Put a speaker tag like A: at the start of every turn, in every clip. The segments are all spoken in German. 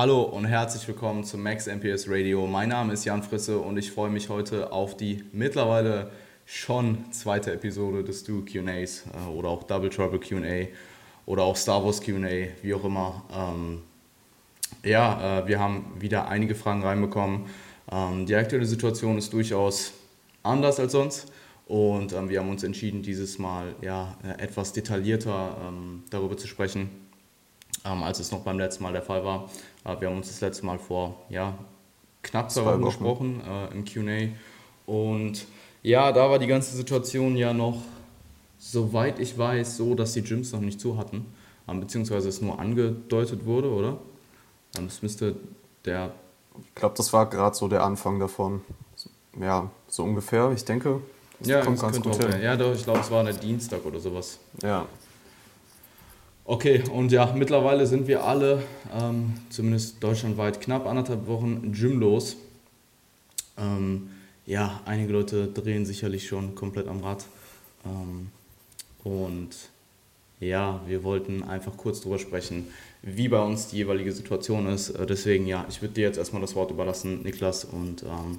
A: Hallo und herzlich willkommen zum Max MPS Radio. Mein Name ist Jan Frisse und ich freue mich heute auf die mittlerweile schon zweite Episode des Duo QAs äh, oder auch Double Trouble QA oder auch Star Wars QA, wie auch immer. Ähm, ja, äh, wir haben wieder einige Fragen reinbekommen. Ähm, die aktuelle Situation ist durchaus anders als sonst. Und ähm, wir haben uns entschieden, dieses Mal ja, äh, etwas detaillierter darüber zu sprechen, ähm, als es noch beim letzten Mal der Fall war. Äh, wir haben uns das letzte Mal vor ja, knapp zwei Wochen gesprochen äh, im QA. Und ja, da war die ganze Situation ja noch, soweit ich weiß, so, dass die Gyms noch nicht zu hatten. Ähm, beziehungsweise es nur angedeutet wurde, oder? Ähm, das müsste der.
B: Ich glaube, das war gerade so der Anfang davon. Ja, so ungefähr. Ich denke, das
A: ja, kommt ganz gut hin. Ja, doch, ich glaube, es war der Dienstag oder sowas.
B: Ja.
A: Okay, und ja, mittlerweile sind wir alle, ähm, zumindest deutschlandweit, knapp anderthalb Wochen gymlos. Ähm, ja, einige Leute drehen sicherlich schon komplett am Rad. Ähm, und ja, wir wollten einfach kurz darüber sprechen, wie bei uns die jeweilige Situation ist. Äh, deswegen, ja, ich würde dir jetzt erstmal das Wort überlassen, Niklas, und ähm,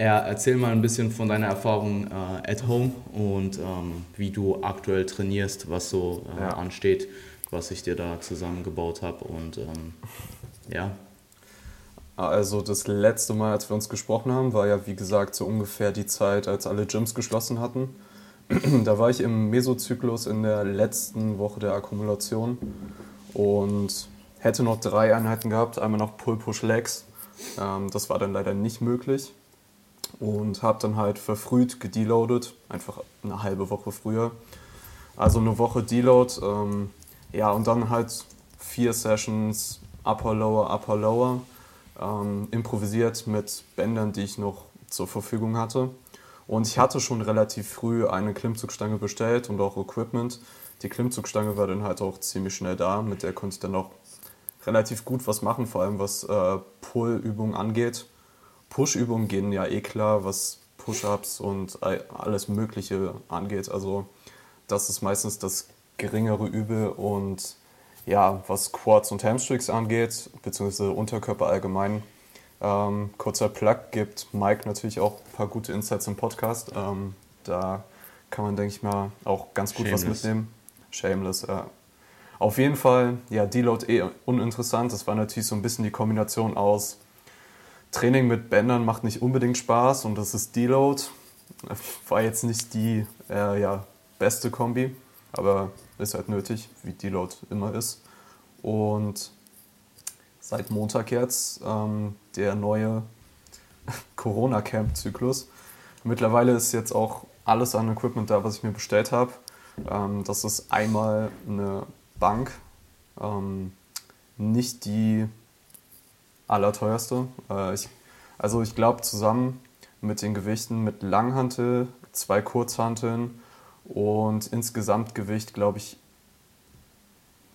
A: er, erzähl mal ein bisschen von deiner Erfahrung äh, at home und ähm, wie du aktuell trainierst, was so äh, ja. ansteht, was ich dir da zusammengebaut habe und ähm, ja.
B: Also das letzte Mal, als wir uns gesprochen haben, war ja wie gesagt so ungefähr die Zeit, als alle Gyms geschlossen hatten. da war ich im Mesozyklus in der letzten Woche der Akkumulation und hätte noch drei Einheiten gehabt, einmal noch Pull-Push-Legs. Ähm, das war dann leider nicht möglich und habe dann halt verfrüht gedeloadet, einfach eine halbe Woche früher. Also eine Woche Deload, ähm, ja, und dann halt vier Sessions Upper, Lower, Upper, Lower, ähm, improvisiert mit Bändern, die ich noch zur Verfügung hatte. Und ich hatte schon relativ früh eine Klimmzugstange bestellt und auch Equipment. Die Klimmzugstange war dann halt auch ziemlich schnell da, mit der konnte ich dann auch relativ gut was machen, vor allem was äh, Pull-Übungen angeht. Push-Übungen gehen ja eh klar, was Push-Ups und alles Mögliche angeht. Also das ist meistens das geringere Übel und ja, was Quads und Hamstrings angeht, beziehungsweise Unterkörper allgemein. Ähm, kurzer Plug gibt Mike natürlich auch ein paar gute Insights im Podcast. Ähm, da kann man, denke ich mal, auch ganz gut Shameless. was mitnehmen. Shameless, ja. Auf jeden Fall, ja, Deload eh uninteressant. Das war natürlich so ein bisschen die Kombination aus Training mit Bändern macht nicht unbedingt Spaß und das ist Deload. War jetzt nicht die äh, ja, beste Kombi, aber ist halt nötig, wie Deload immer ist. Und seit Montag jetzt ähm, der neue Corona-Camp-Zyklus. Mittlerweile ist jetzt auch alles an Equipment da, was ich mir bestellt habe. Ähm, das ist einmal eine Bank, ähm, nicht die allerteuerste. Äh, ich, also ich glaube zusammen mit den Gewichten mit Langhantel, zwei Kurzhanteln und insgesamt Gewicht, glaube ich,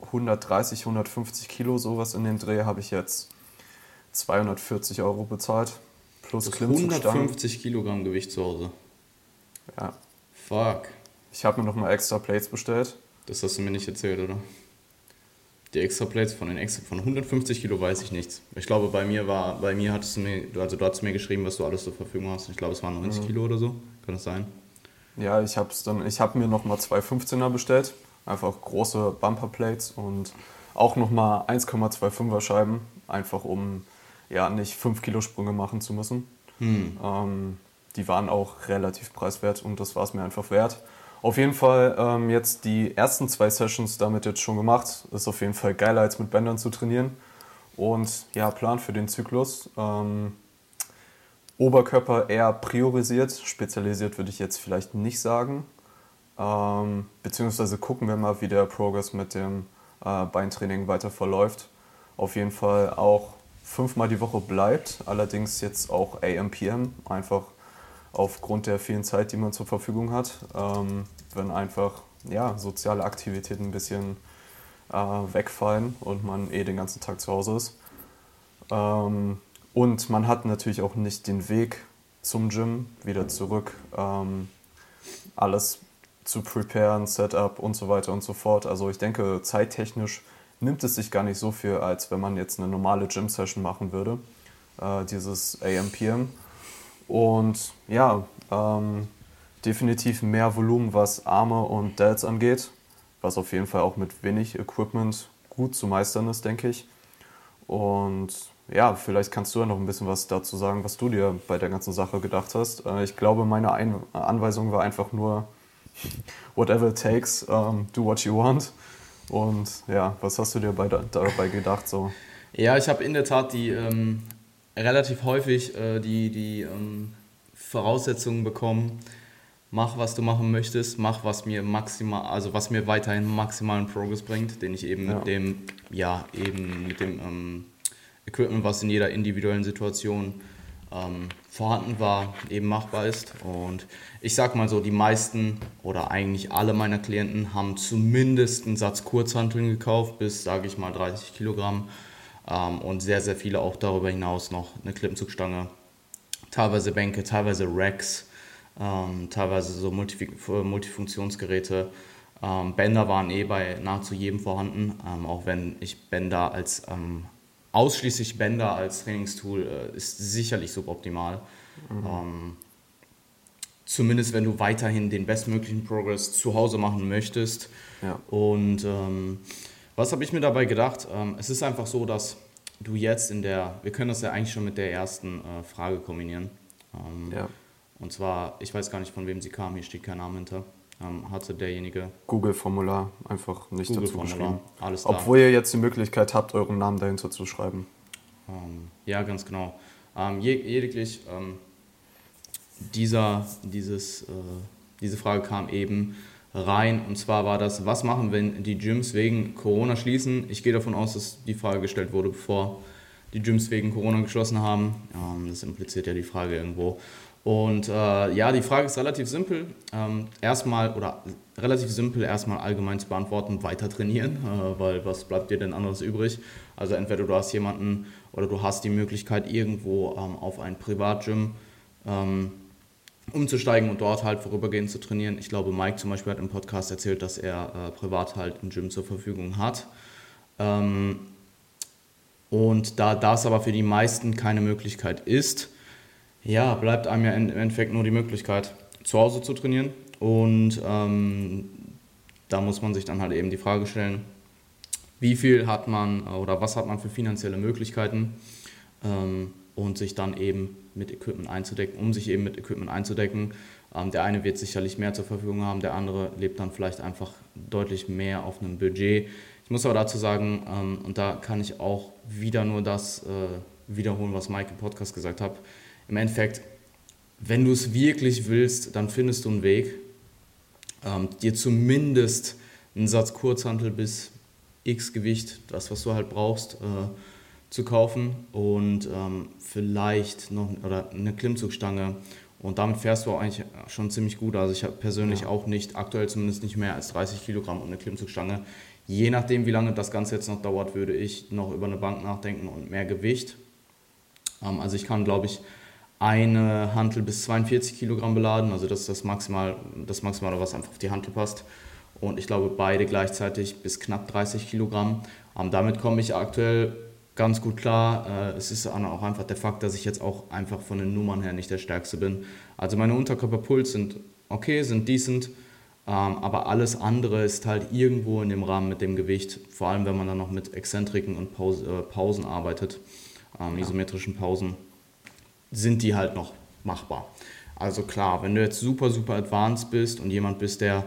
B: 130, 150 Kilo, sowas in dem Dreh, habe ich jetzt 240 Euro bezahlt.
A: Plus Klimmzugstangen. 150 Kilogramm Gewicht zu Hause.
B: Ja.
A: Fuck.
B: Ich habe mir nochmal extra Plates bestellt.
A: Das hast du mir nicht erzählt, oder? Die extra Plates von den extra von 150 Kilo weiß ich nichts. Ich glaube, bei mir war, bei mir hattest du mir, also du hast mir geschrieben, was du alles zur Verfügung hast. Ich glaube, es waren 90 mhm. Kilo oder so. Kann das sein?
B: Ja, ich habe dann, ich habe mir nochmal zwei 15er bestellt. Einfach große Bumper Plates und auch nochmal 1,25er Scheiben. Einfach um ja nicht 5 Kilo Sprünge machen zu müssen. Mhm. Ähm, die waren auch relativ preiswert und das war es mir einfach wert. Auf jeden Fall ähm, jetzt die ersten zwei Sessions damit jetzt schon gemacht. Ist auf jeden Fall geiler als mit Bändern zu trainieren. Und ja, Plan für den Zyklus. Ähm, Oberkörper eher priorisiert, spezialisiert würde ich jetzt vielleicht nicht sagen. Ähm, beziehungsweise gucken wir mal, wie der Progress mit dem äh, Beintraining weiter verläuft. Auf jeden Fall auch fünfmal die Woche bleibt, allerdings jetzt auch AM-PM, einfach aufgrund der vielen Zeit, die man zur Verfügung hat, ähm, wenn einfach ja, soziale Aktivitäten ein bisschen äh, wegfallen und man eh den ganzen Tag zu Hause ist. Ähm, und man hat natürlich auch nicht den Weg zum Gym wieder zurück, ähm, alles zu preparen, Setup und so weiter und so fort. Also ich denke, zeittechnisch nimmt es sich gar nicht so viel, als wenn man jetzt eine normale Gym-Session machen würde, äh, dieses AMPM. Und ja, ähm, definitiv mehr Volumen, was Arme und Delts angeht, was auf jeden Fall auch mit wenig Equipment gut zu meistern ist, denke ich. Und ja, vielleicht kannst du ja noch ein bisschen was dazu sagen, was du dir bei der ganzen Sache gedacht hast. Äh, ich glaube, meine Ein Anweisung war einfach nur, whatever it takes, um, do what you want. Und ja, was hast du dir bei, dabei gedacht? So?
A: Ja, ich habe in der Tat die ähm, relativ häufig äh, die, die ähm, Voraussetzungen bekommen. Mach, was du machen möchtest, mach, was mir maximal, also was mir weiterhin maximalen Progress bringt, den ich eben ja. mit dem, ja, eben mit dem ähm, Equipment, was in jeder individuellen Situation ähm, vorhanden war, eben machbar ist. Und ich sag mal so, die meisten oder eigentlich alle meiner Klienten haben zumindest einen Satz Kurzhanteln gekauft, bis, sage ich mal, 30 Kilogramm. Ähm, und sehr, sehr viele auch darüber hinaus noch eine Klippenzugstange, teilweise Bänke, teilweise Racks, ähm, teilweise so Multif Multifunktionsgeräte. Ähm, Bänder waren eh bei nahezu jedem vorhanden, ähm, auch wenn ich Bänder als ähm, ausschließlich Bänder als Trainingstool äh, ist sicherlich suboptimal. Mhm. Ähm, zumindest wenn du weiterhin den bestmöglichen Progress zu Hause machen möchtest. Ja. Und ähm, was habe ich mir dabei gedacht? Es ist einfach so, dass du jetzt in der, wir können das ja eigentlich schon mit der ersten äh, Frage kombinieren. Ja. Und zwar, ich weiß gar nicht, von wem sie kam, hier steht kein Name hinter ähm, hatte derjenige.
B: Google-Formular, einfach nicht Google dazu geschrieben. Alles da. Obwohl ihr jetzt die Möglichkeit habt, euren Namen dahinter zu schreiben.
A: Ähm, ja, ganz genau. Ähm, lediglich ähm, dieser, dieses, äh, diese Frage kam eben rein und zwar war das, was machen, wenn die Gyms wegen Corona schließen? Ich gehe davon aus, dass die Frage gestellt wurde, bevor die Gyms wegen Corona geschlossen haben. Ähm, das impliziert ja die Frage irgendwo. Und äh, ja, die Frage ist relativ simpel. Ähm, erstmal oder relativ simpel erstmal allgemein zu beantworten, weiter trainieren, äh, weil was bleibt dir denn anderes übrig? Also entweder du hast jemanden oder du hast die Möglichkeit irgendwo ähm, auf ein Privatgym ähm, umzusteigen und dort halt vorübergehend zu trainieren. Ich glaube, Mike zum Beispiel hat im Podcast erzählt, dass er äh, privat halt ein Gym zur Verfügung hat. Ähm, und da das aber für die meisten keine Möglichkeit ist, ja, bleibt einem ja im Endeffekt nur die Möglichkeit, zu Hause zu trainieren. Und ähm, da muss man sich dann halt eben die Frage stellen, wie viel hat man oder was hat man für finanzielle Möglichkeiten ähm, und sich dann eben mit Equipment einzudecken, um sich eben mit Equipment einzudecken. Ähm, der eine wird sicherlich mehr zur Verfügung haben, der andere lebt dann vielleicht einfach deutlich mehr auf einem Budget. Ich muss aber dazu sagen, ähm, und da kann ich auch wieder nur das äh, wiederholen, was Mike im Podcast gesagt hat, im Endeffekt, wenn du es wirklich willst, dann findest du einen Weg, ähm, dir zumindest einen Satz Kurzhantel bis X Gewicht, das was du halt brauchst, äh, zu kaufen und ähm, vielleicht noch oder eine Klimmzugstange und damit fährst du auch eigentlich schon ziemlich gut. Also ich habe persönlich ja. auch nicht, aktuell zumindest nicht mehr als 30 Kilogramm und eine Klimmzugstange. Je nachdem, wie lange das Ganze jetzt noch dauert, würde ich noch über eine Bank nachdenken und mehr Gewicht. Ähm, also ich kann, glaube ich, eine Hantel bis 42 Kilogramm beladen, also das ist das Maximal, das Maximale, was einfach auf die Hantel passt. Und ich glaube, beide gleichzeitig bis knapp 30 Kilogramm. Ähm, damit komme ich aktuell ganz gut klar. Äh, es ist auch einfach der Fakt, dass ich jetzt auch einfach von den Nummern her nicht der Stärkste bin. Also meine Unterkörperpuls sind okay, sind decent, ähm, aber alles andere ist halt irgendwo in dem Rahmen mit dem Gewicht, vor allem wenn man dann noch mit Exzentriken und Pause, äh, Pausen arbeitet, ähm, isometrischen Pausen sind die halt noch machbar. Also klar, wenn du jetzt super, super advanced bist und jemand bist, der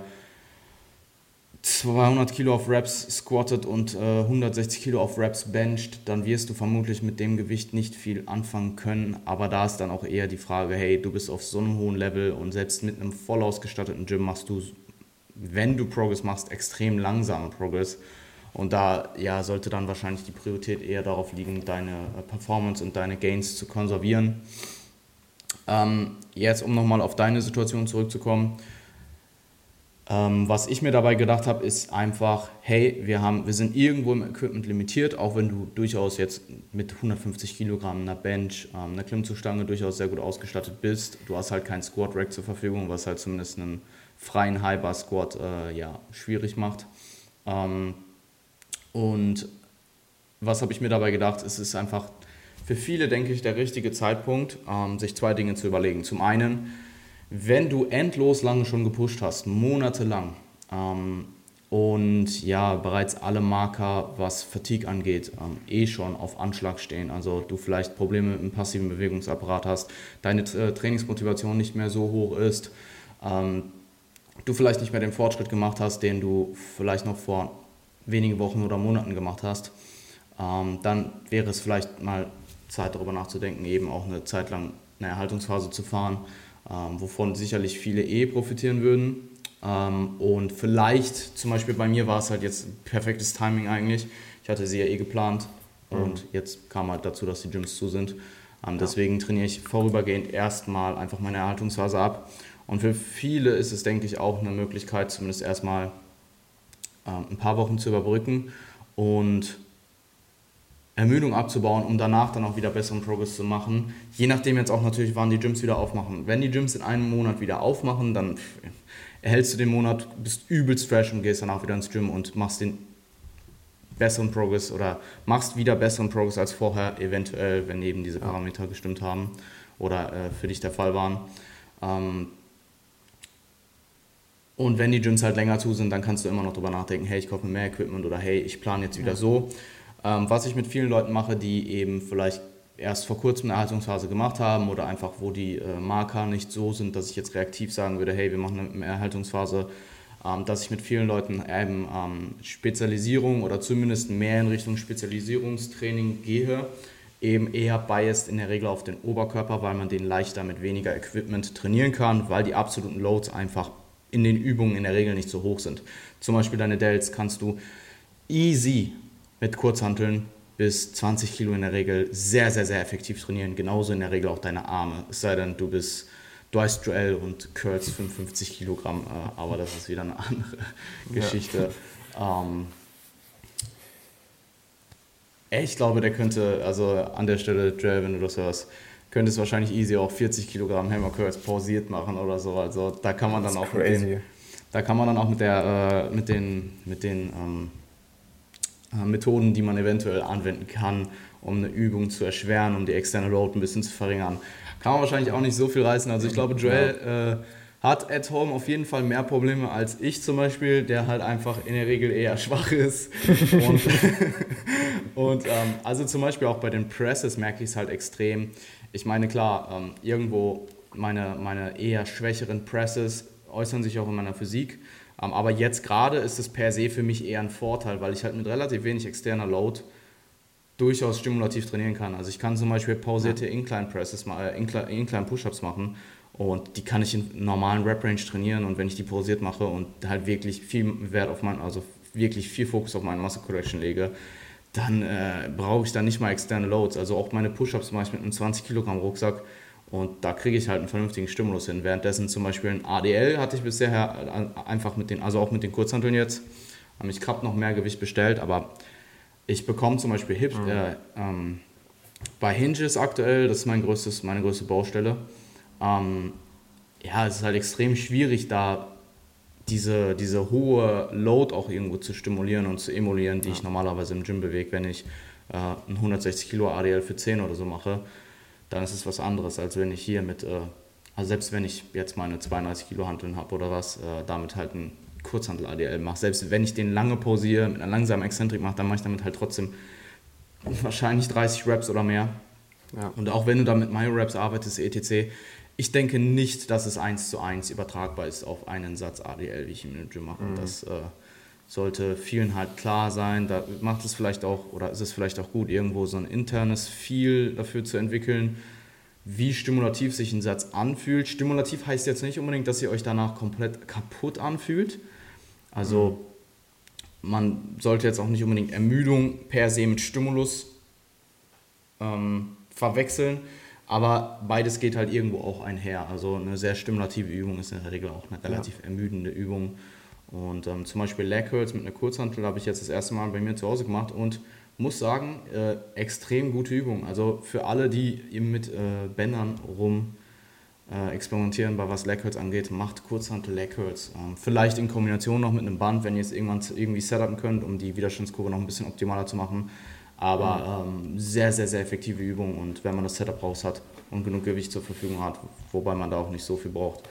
A: 200 Kilo auf Reps squattet und äh, 160 Kilo auf Reps bencht, dann wirst du vermutlich mit dem Gewicht nicht viel anfangen können. Aber da ist dann auch eher die Frage, hey, du bist auf so einem hohen Level und selbst mit einem voll ausgestatteten Gym machst du, wenn du Progress machst, extrem langsame Progress. Und da ja, sollte dann wahrscheinlich die Priorität eher darauf liegen, deine äh, Performance und deine Gains zu konservieren. Ähm, jetzt, um nochmal auf deine Situation zurückzukommen, ähm, was ich mir dabei gedacht habe, ist einfach, hey, wir, haben, wir sind irgendwo im Equipment limitiert, auch wenn du durchaus jetzt mit 150 Kilogramm einer Bench, ähm, einer Klimmzugstange durchaus sehr gut ausgestattet bist. Du hast halt kein Squat Rack zur Verfügung, was halt zumindest einen freien High Bar Squat äh, ja, schwierig macht. Ähm, Und was habe ich mir dabei gedacht? Es ist einfach für viele, denke ich, der richtige Zeitpunkt, ähm, sich zwei Dinge zu überlegen. Zum einen, wenn du endlos lange schon gepusht hast, monatelang, ähm, und ja, bereits alle Marker, was Fatigue angeht, ähm, eh schon auf Anschlag stehen. Also du vielleicht Probleme mit dem passiven Bewegungsapparat hast, deine äh, Trainingsmotivation nicht mehr so hoch ist, ähm, du vielleicht nicht mehr den Fortschritt gemacht hast, den du vielleicht noch vor wenigen Wochen oder Monaten gemacht hast, ähm, dann wäre es vielleicht mal Zeit darüber nachzudenken, eben auch eine Zeit lang eine Erhaltungsphase zu fahren, ähm, wovon sicherlich viele eh profitieren würden. Ähm, und vielleicht, zum Beispiel bei mir war es halt jetzt perfektes Timing eigentlich. Ich hatte sie ja eh geplant mhm. und jetzt kam halt dazu, dass die Gyms zu sind. Ähm, ja. Deswegen trainiere ich vorübergehend erstmal einfach meine Erhaltungsphase ab. Und für viele ist es, denke ich, auch eine Möglichkeit, zumindest erstmal ein paar Wochen zu überbrücken und Ermüdung abzubauen, um danach dann auch wieder besseren Progress zu machen. Je nachdem jetzt auch natürlich, wann die Gyms wieder aufmachen. Wenn die Gyms in einem Monat wieder aufmachen, dann erhältst du den Monat, bist übelst fresh und gehst danach wieder ins Gym und machst den besseren Progress oder machst wieder besseren Progress als vorher, eventuell, wenn eben diese Parameter gestimmt haben oder äh, für dich der Fall waren. Ähm, und wenn die Gyms halt länger zu sind, dann kannst du immer noch darüber nachdenken, hey, ich kaufe mir mehr Equipment oder hey, ich plane jetzt wieder ja. so. Ähm, was ich mit vielen Leuten mache, die eben vielleicht erst vor kurzem eine Erhaltungsphase gemacht haben oder einfach, wo die äh, Marker nicht so sind, dass ich jetzt reaktiv sagen würde, hey, wir machen eine Erhaltungsphase, ähm, dass ich mit vielen Leuten eben ähm, Spezialisierung oder zumindest mehr in Richtung Spezialisierungstraining gehe, eben eher biased in der Regel auf den Oberkörper, weil man den leichter mit weniger Equipment trainieren kann, weil die absoluten Loads einfach in den Übungen in der Regel nicht so hoch sind. Zum Beispiel deine Delts kannst du easy mit Kurzhanteln bis 20 Kilo in der Regel sehr, sehr, sehr effektiv trainieren. Genauso in der Regel auch deine Arme. Es sei denn, du bist du heißt Joel und curls 55 Kilogramm, äh, aber das ist wieder eine andere Geschichte. Ja. Ähm, ich glaube, der könnte, also an der Stelle, Joel, wenn du das hörst, könnte es wahrscheinlich easy auch 40 Kilogramm Hammer Curls pausiert machen oder so. Also da kann man dann auch crazy. mit den, da kann man dann auch mit der, äh, mit den, mit den ähm, äh, Methoden, die man eventuell anwenden kann, um eine Übung zu erschweren, um die externe Load ein bisschen zu verringern. Kann man wahrscheinlich auch nicht so viel reißen. Also ich glaube, Joel äh, hat at home auf jeden Fall mehr Probleme als ich zum Beispiel, der halt einfach in der Regel eher schwach ist. und, und ähm, also zum Beispiel auch bei den Presses merke ich es halt extrem. Ich meine, klar, ähm, irgendwo meine, meine eher schwächeren Presses äußern sich auch in meiner Physik. Ähm, aber jetzt gerade ist es per se für mich eher ein Vorteil, weil ich halt mit relativ wenig externer Load durchaus stimulativ trainieren kann. Also ich kann zum Beispiel pausierte Incline Presses, äh, Incline Push-Ups machen und die kann ich in normalen Rep-Range trainieren und wenn ich die pausiert mache und halt wirklich viel Wert auf mein, also wirklich viel Fokus auf meine Muscle Correction lege, dann äh, brauche ich dann nicht mal externe Loads. Also auch meine Push-Ups mache ich mit einem 20 Kilogramm Rucksack und da kriege ich halt einen vernünftigen Stimulus hin. Währenddessen zum Beispiel ein ADL hatte ich bisher einfach mit den, also auch mit den Kurzhanteln jetzt. Ich habe noch mehr Gewicht bestellt, aber ich bekomme zum Beispiel Hip, mhm. äh, ähm, bei Hinges aktuell, das ist mein größtes, meine größte Baustelle. Ähm, ja, es ist halt extrem schwierig, da diese, diese hohe Load auch irgendwo zu stimulieren und zu emulieren, die ja. ich normalerweise im Gym bewege, wenn ich äh, ein 160 Kilo ADL für 10 oder so mache dann ist es was anderes, als wenn ich hier mit, äh, also selbst wenn ich jetzt meine 32 Kilo Hanteln habe oder was, äh, damit halt ein Kurzhantel-ADL mache. Selbst wenn ich den lange pausiere, mit einer langsamen Exzentrik mache, dann mache ich damit halt trotzdem wahrscheinlich 30 Reps oder mehr. Ja. Und auch wenn du dann mit Myo-Reps arbeitest, etc., ich denke nicht, dass es eins zu eins übertragbar ist auf einen Satz ADL, wie ich ihn im Gym mache. Mhm. Das äh, sollte vielen halt klar sein. Da macht es vielleicht auch, oder ist es vielleicht auch gut, irgendwo so ein internes Feel dafür zu entwickeln, wie stimulativ sich ein Satz anfühlt. Stimulativ heißt jetzt nicht unbedingt, dass ihr euch danach komplett kaputt anfühlt. Also mhm. man sollte jetzt auch nicht unbedingt Ermüdung per se mit Stimulus ähm, verwechseln. Aber beides geht halt irgendwo auch einher. Also eine sehr stimulative Übung ist in der Regel auch eine relativ ja. ermüdende Übung. Und ähm, zum Beispiel Leg Curls mit einer Kurzhantel habe ich jetzt das erste Mal bei mir zu Hause gemacht und muss sagen, äh, extrem gute Übung. Also für alle, die eben mit äh, Bändern rum äh, experimentieren bei was Leg angeht. Macht Kurzhantel Leg Ähm, vielleicht in Kombination noch mit einem Band, wenn ihr es irgendwann irgendwie setupen könnt, um die Widerstandskurve noch ein bisschen optimaler zu machen. Aber ähm, sehr, sehr, sehr effektive Übung und wenn man das Setup raus hat und genug Gewicht zur Verfügung hat, wobei man da auch nicht so viel braucht,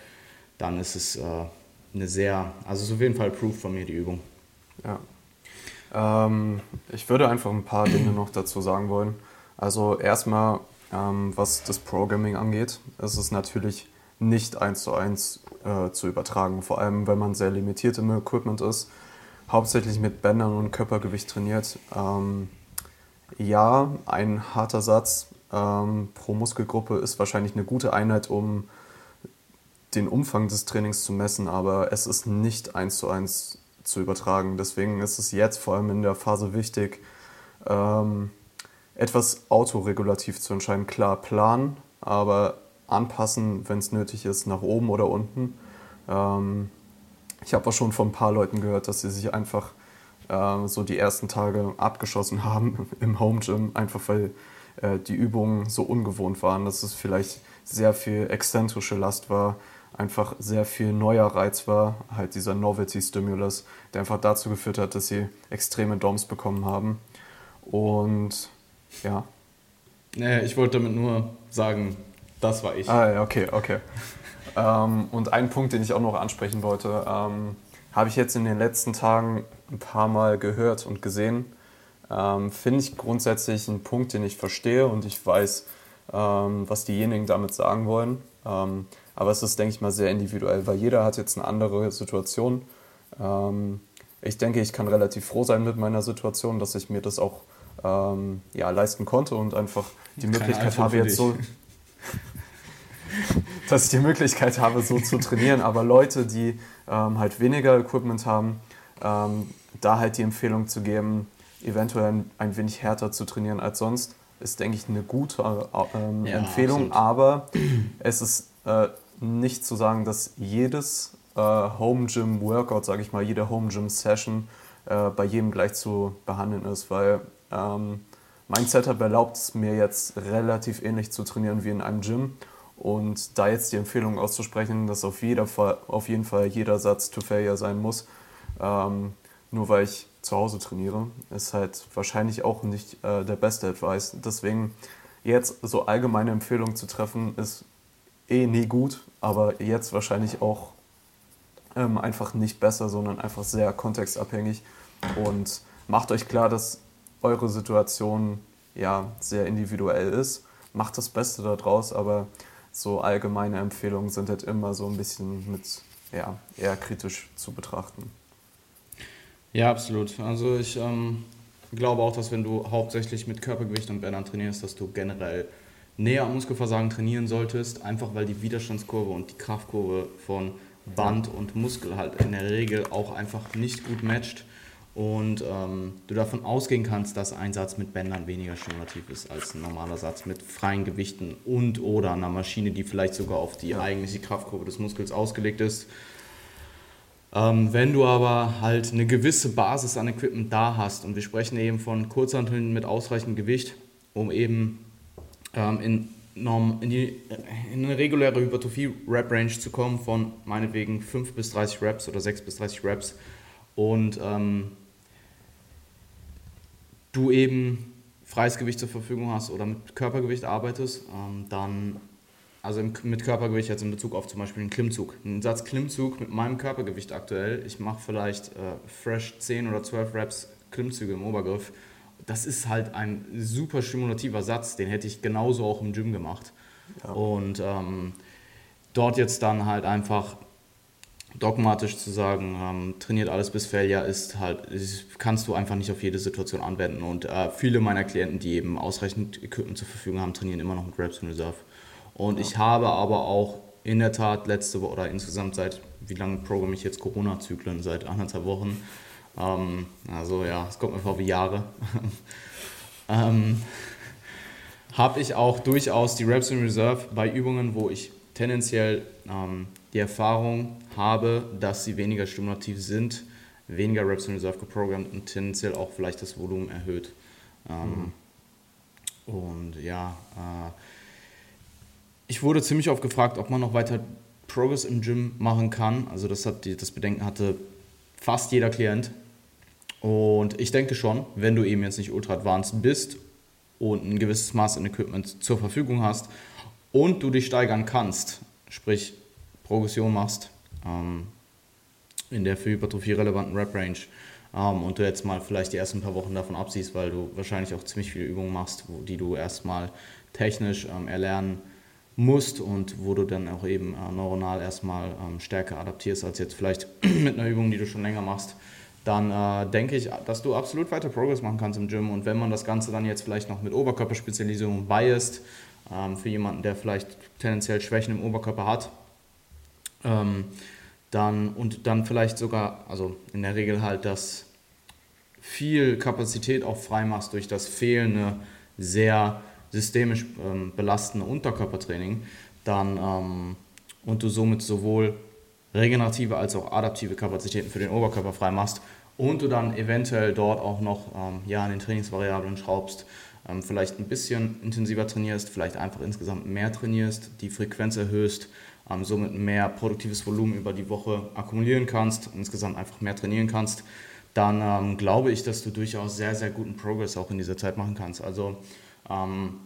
A: dann ist es äh, eine sehr, also ist auf jeden Fall Proof von mir die Übung.
B: Ja. Ähm, ich würde einfach ein paar Dinge noch dazu sagen wollen. Also erstmal, ähm, was das Programming angeht, ist es natürlich nicht eins zu eins äh, zu übertragen, vor allem wenn man sehr limitiert im Equipment ist, hauptsächlich mit Bändern und Körpergewicht trainiert. Ähm, ja, ein harter Satz ähm, pro Muskelgruppe ist wahrscheinlich eine gute Einheit, um den Umfang des Trainings zu messen, aber es ist nicht eins zu eins zu übertragen. Deswegen ist es jetzt vor allem in der Phase wichtig, ähm, etwas autoregulativ zu entscheiden. Klar, planen, aber anpassen, wenn es nötig ist, nach oben oder unten. Ähm, ich habe auch schon von ein paar Leuten gehört, dass sie sich einfach äh, so die ersten Tage abgeschossen haben im Home Gym, einfach weil äh, die Übungen so ungewohnt waren, dass es vielleicht sehr viel exzentrische Last war, einfach sehr viel neuer Reiz war, halt dieser Novelty-Stimulus, der einfach dazu geführt hat, dass sie extreme DOMs bekommen haben. Und ja.
A: Nee, ich wollte damit nur sagen, das war ich.
B: Ah, ja, okay, okay. ähm, und ein Punkt, den ich auch noch ansprechen wollte, ähm, habe ich jetzt in den letzten Tagen ein paar Mal gehört und gesehen. Ähm, Finde ich grundsätzlich einen Punkt, den ich verstehe und ich weiß, ähm, was diejenigen damit sagen wollen. Ähm, aber es ist, denke ich mal, sehr individuell, weil jeder hat jetzt eine andere Situation. Ähm, ich denke, ich kann relativ froh sein mit meiner Situation, dass ich mir das auch ähm, ja, leisten konnte und einfach die Möglichkeit habe, jetzt so. dass ich die Möglichkeit habe, so zu trainieren. Aber Leute, die ähm, halt weniger Equipment haben, ähm, da halt die Empfehlung zu geben, eventuell ein, ein, wenig härter zu trainieren als sonst, ist, denke ich, eine gute äh, ja, Empfehlung. Absolut. Aber es ist äh, nicht zu sagen, dass jedes äh, Home Gym Workout, sage ich mal, jede Home Gym Session äh, bei jedem gleich zu behandeln ist, weil ähm, mein Setup erlaubt es mir jetzt relativ ähnlich zu trainieren wie in einem Gym. Und da jetzt die Empfehlung auszusprechen, dass auf, jeder Fall, auf jeden Fall jeder Satz to Failure sein muss, ähm, nur weil ich zu Hause trainiere, ist halt wahrscheinlich auch nicht äh, der beste Advice. Deswegen jetzt so allgemeine Empfehlungen zu treffen, ist eh nie gut, aber jetzt wahrscheinlich auch ähm, einfach nicht besser, sondern einfach sehr kontextabhängig. Und macht euch klar, dass eure Situation ja sehr individuell ist. Macht das Beste daraus, aber so allgemeine Empfehlungen sind halt immer so ein bisschen mit ja, eher kritisch zu betrachten.
A: Ja, absolut. Also ich ähm, glaube auch, dass wenn du hauptsächlich mit Körpergewicht und Bändern trainierst, dass du generell näher am Muskelversagen trainieren solltest, einfach weil die Widerstandskurve und die Kraftkurve von Band und Muskel halt in der Regel auch einfach nicht gut matcht und ähm, du davon ausgehen kannst, dass ein Satz mit Bändern weniger stimulativ ist als ein normaler Satz mit freien Gewichten und oder einer Maschine, die vielleicht sogar auf die eigentliche Kraftkurve des Muskels ausgelegt ist. Ähm, wenn du aber halt eine gewisse Basis an Equipment da hast und wir sprechen eben von Kurzhanteln mit ausreichendem Gewicht, um eben ähm, in, norm, in, die, in eine reguläre Hypertrophie-Rap-Range zu kommen von meinetwegen 5 bis 30 Reps oder 6 bis 30 Reps und ähm, du eben freies Gewicht zur Verfügung hast oder mit Körpergewicht arbeitest, ähm, dann, also im, mit Körpergewicht jetzt in Bezug auf zum Beispiel einen Klimmzug. Ein Satz Klimmzug mit meinem Körpergewicht aktuell, ich mache vielleicht äh, fresh 10 oder 12 Reps Klimmzüge im Obergriff. Das ist halt ein super stimulativer Satz, den hätte ich genauso auch im Gym gemacht. Ja. Und ähm, dort jetzt dann halt einfach dogmatisch zu sagen, ähm, trainiert alles bis Failure ist halt, ist, kannst du einfach nicht auf jede Situation anwenden. Und äh, viele meiner Klienten, die eben ausreichend Equipment zur Verfügung haben, trainieren immer noch mit Reps in Reserve. Und ja. ich habe aber auch in der Tat letzte Woche oder insgesamt seit, wie lange programme ich jetzt Corona-Zyklen? Seit anderthalb Wochen. Ähm, also ja, es kommt mir vor wie Jahre. ähm, habe ich auch durchaus die Reps in Reserve bei Übungen, wo ich tendenziell ähm, die Erfahrung habe, dass sie weniger stimulativ sind, weniger Reps in Reserve geprogrammt und tendenziell auch vielleicht das Volumen erhöht. Ähm, mhm. Und ja, äh, ich wurde ziemlich oft gefragt, ob man noch weiter Progress im Gym machen kann. Also das, hat das Bedenken hatte fast jeder Klient. Und ich denke schon, wenn du eben jetzt nicht ultra advanced bist und ein gewisses Maß an Equipment zur Verfügung hast und du dich steigern kannst, sprich Progression machst ähm, in der für Hypertrophie relevanten Rep-Range ähm, und du jetzt mal vielleicht die ersten paar Wochen davon absiehst, weil du wahrscheinlich auch ziemlich viele Übungen machst, wo, die du erstmal technisch ähm, erlernen musst und wo du dann auch eben äh, neuronal erstmal ähm, stärker adaptierst als jetzt vielleicht mit einer Übung, die du schon länger machst, dann äh, denke ich, dass du absolut weiter Progress machen kannst im Gym. Und wenn man das Ganze dann jetzt vielleicht noch mit Oberkörperspezialisierung biased, ähm, für jemanden, der vielleicht tendenziell Schwächen im Oberkörper hat, ähm, dann und dann vielleicht sogar, also in der Regel halt, dass viel Kapazität auch frei machst durch das fehlende, sehr systemisch ähm, belastende Unterkörpertraining, dann ähm, und du somit sowohl regenerative als auch adaptive Kapazitäten für den Oberkörper frei machst und du dann eventuell dort auch noch ähm, ja, an den Trainingsvariablen schraubst, ähm, vielleicht ein bisschen intensiver trainierst, vielleicht einfach insgesamt mehr trainierst, die Frequenz erhöhst, ähm, somit mehr produktives Volumen über die Woche akkumulieren kannst, insgesamt einfach mehr trainieren kannst, dann ähm, glaube ich, dass du durchaus sehr, sehr guten Progress auch in dieser Zeit machen kannst. Also ähm,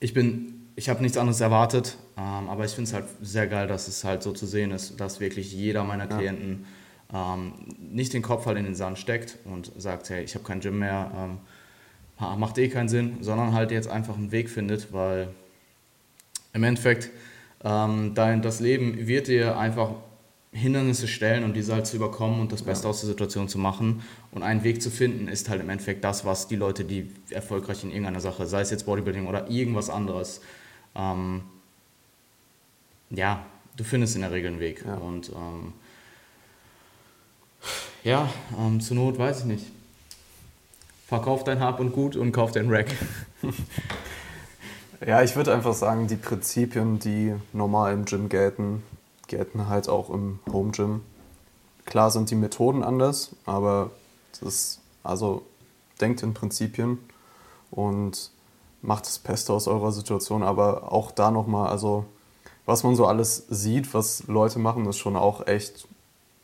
A: ich bin, ich habe nichts anderes erwartet, ähm, aber ich finde es halt sehr geil, dass es halt so zu sehen ist, dass wirklich jeder meiner Klienten ähm, nicht den Kopf halt in den Sand steckt und sagt, hey, ich habe kein Gym mehr, ähm, macht eh keinen Sinn, sondern halt jetzt einfach einen Weg findet, weil im Endeffekt ähm, dein, das Leben wird dir einfach Hindernisse stellen und diese halt zu überkommen und das Beste ja. aus der Situation zu machen. Und einen Weg zu finden, ist halt im Endeffekt das, was die Leute, die erfolgreich in irgendeiner Sache, sei es jetzt Bodybuilding oder irgendwas anderes, ähm, ja, du findest in der Regel einen Weg. Ja. Und ähm, ja, ähm, zur Not weiß ich nicht. Verkauf dein Hab und Gut und kauf dein Rack.
B: ja, ich würde einfach sagen, die Prinzipien, die normal im Gym gelten, gelten halt auch im Home Gym. Klar sind die Methoden anders, aber das also denkt in Prinzipien und macht das Beste aus eurer Situation. Aber auch da nochmal, also was man so alles sieht, was Leute machen, ist schon auch echt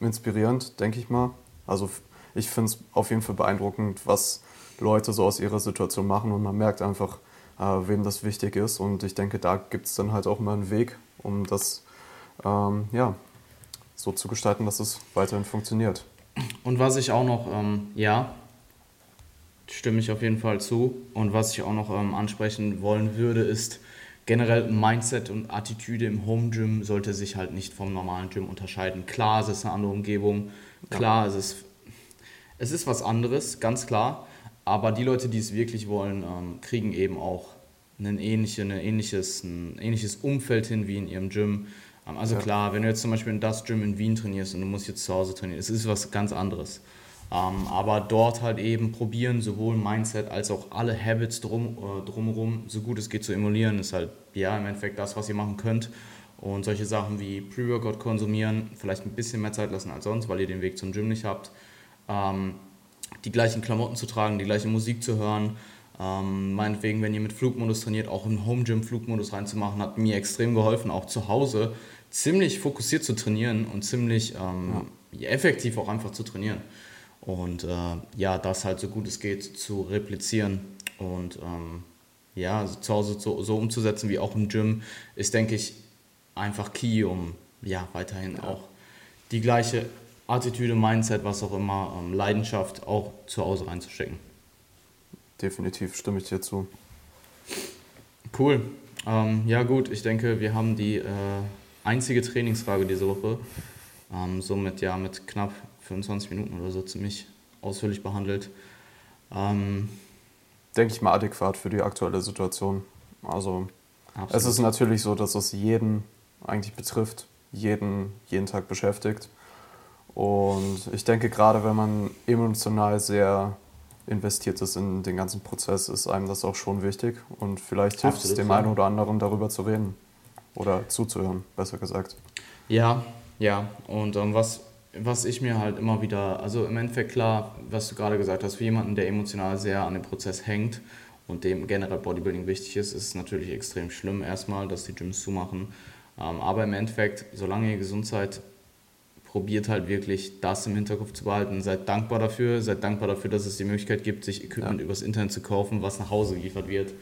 B: inspirierend, denke ich mal. Also ich finde es auf jeden Fall beeindruckend, was Leute so aus ihrer Situation machen und man merkt einfach, äh, wem das wichtig ist. Und ich denke, da gibt es dann halt auch mal einen Weg, um das ähm, ja, so zu gestalten, dass es weiterhin funktioniert.
A: Und was ich auch noch, ähm, ja, stimme ich auf jeden Fall zu. Und was ich auch noch ähm, ansprechen wollen würde, ist generell Mindset und Attitüde im Home Gym sollte sich halt nicht vom normalen Gym unterscheiden. Klar, es ist eine andere Umgebung. Klar, ja. es, ist, es ist was anderes, ganz klar. Aber die Leute, die es wirklich wollen, ähm, kriegen eben auch ein, ähnliche, ein, ähnliches, ein ähnliches Umfeld hin wie in ihrem Gym. Also ja. klar, wenn du jetzt zum Beispiel in das Gym in Wien trainierst und du musst jetzt zu Hause trainieren, es ist was ganz anderes. Ähm, aber dort halt eben probieren, sowohl Mindset als auch alle Habits drum, äh, drumherum, so gut es geht zu emulieren, ist halt ja im Endeffekt das, was ihr machen könnt. Und solche Sachen wie Pre-Workout konsumieren, vielleicht ein bisschen mehr Zeit lassen als sonst, weil ihr den Weg zum Gym nicht habt. Ähm, die gleichen Klamotten zu tragen, die gleiche Musik zu hören. Ähm, meinetwegen, wenn ihr mit Flugmodus trainiert, auch im Home Gym Flugmodus reinzumachen, hat mir extrem geholfen, auch zu Hause ziemlich fokussiert zu trainieren und ziemlich ähm, ja. effektiv auch einfach zu trainieren. Und äh, ja, das halt so gut es geht zu replizieren und ähm, ja, zu Hause so, so, umzusetzen wie auch im Gym, ist, denke ich, einfach key, um ja, weiterhin ja. auch die gleiche Attitüde, Mindset, was auch immer, ähm, Leidenschaft auch zu Hause reinzustecken.
B: Definitiv stimme ich dir zu.
A: Cool. Ähm, ja gut, ich denke, wir haben die äh, einzige Trainingsfrage diese Woche. Ähm, somit ja mit knapp 25 Minuten oder so ziemlich ausführlich behandelt. Ähm,
B: Denke ich mal adäquat für die aktuelle Situation. Also absolut. es ist natürlich so, dass es jeden eigentlich betrifft, jeden, jeden Tag beschäftigt. Und ich denke, gerade wenn man emotional sehr investiert ist in den ganzen Prozess, ist einem das auch schon wichtig. Und vielleicht hilft Absolut, es dem einen oder anderen, darüber zu reden. Oder zuzuhören, besser gesagt.
A: Ja, ja. Und ähm, was, was ich mir halt immer wieder, also im Endeffekt klar, was du gerade gesagt hast, für jemanden, der emotional sehr an dem Prozess hängt und dem generell Bodybuilding wichtig ist, ist es natürlich extrem schlimm erstmal, dass die Gyms zumachen. Ähm, aber im Endeffekt, solange ihr gesund seid, probiert halt wirklich das im Hinterkopf zu behalten. Seid dankbar dafür, seid dankbar dafür, dass es die Möglichkeit gibt, sich Equipment ja. übers Internet zu kaufen, was nach Hause geliefert wird,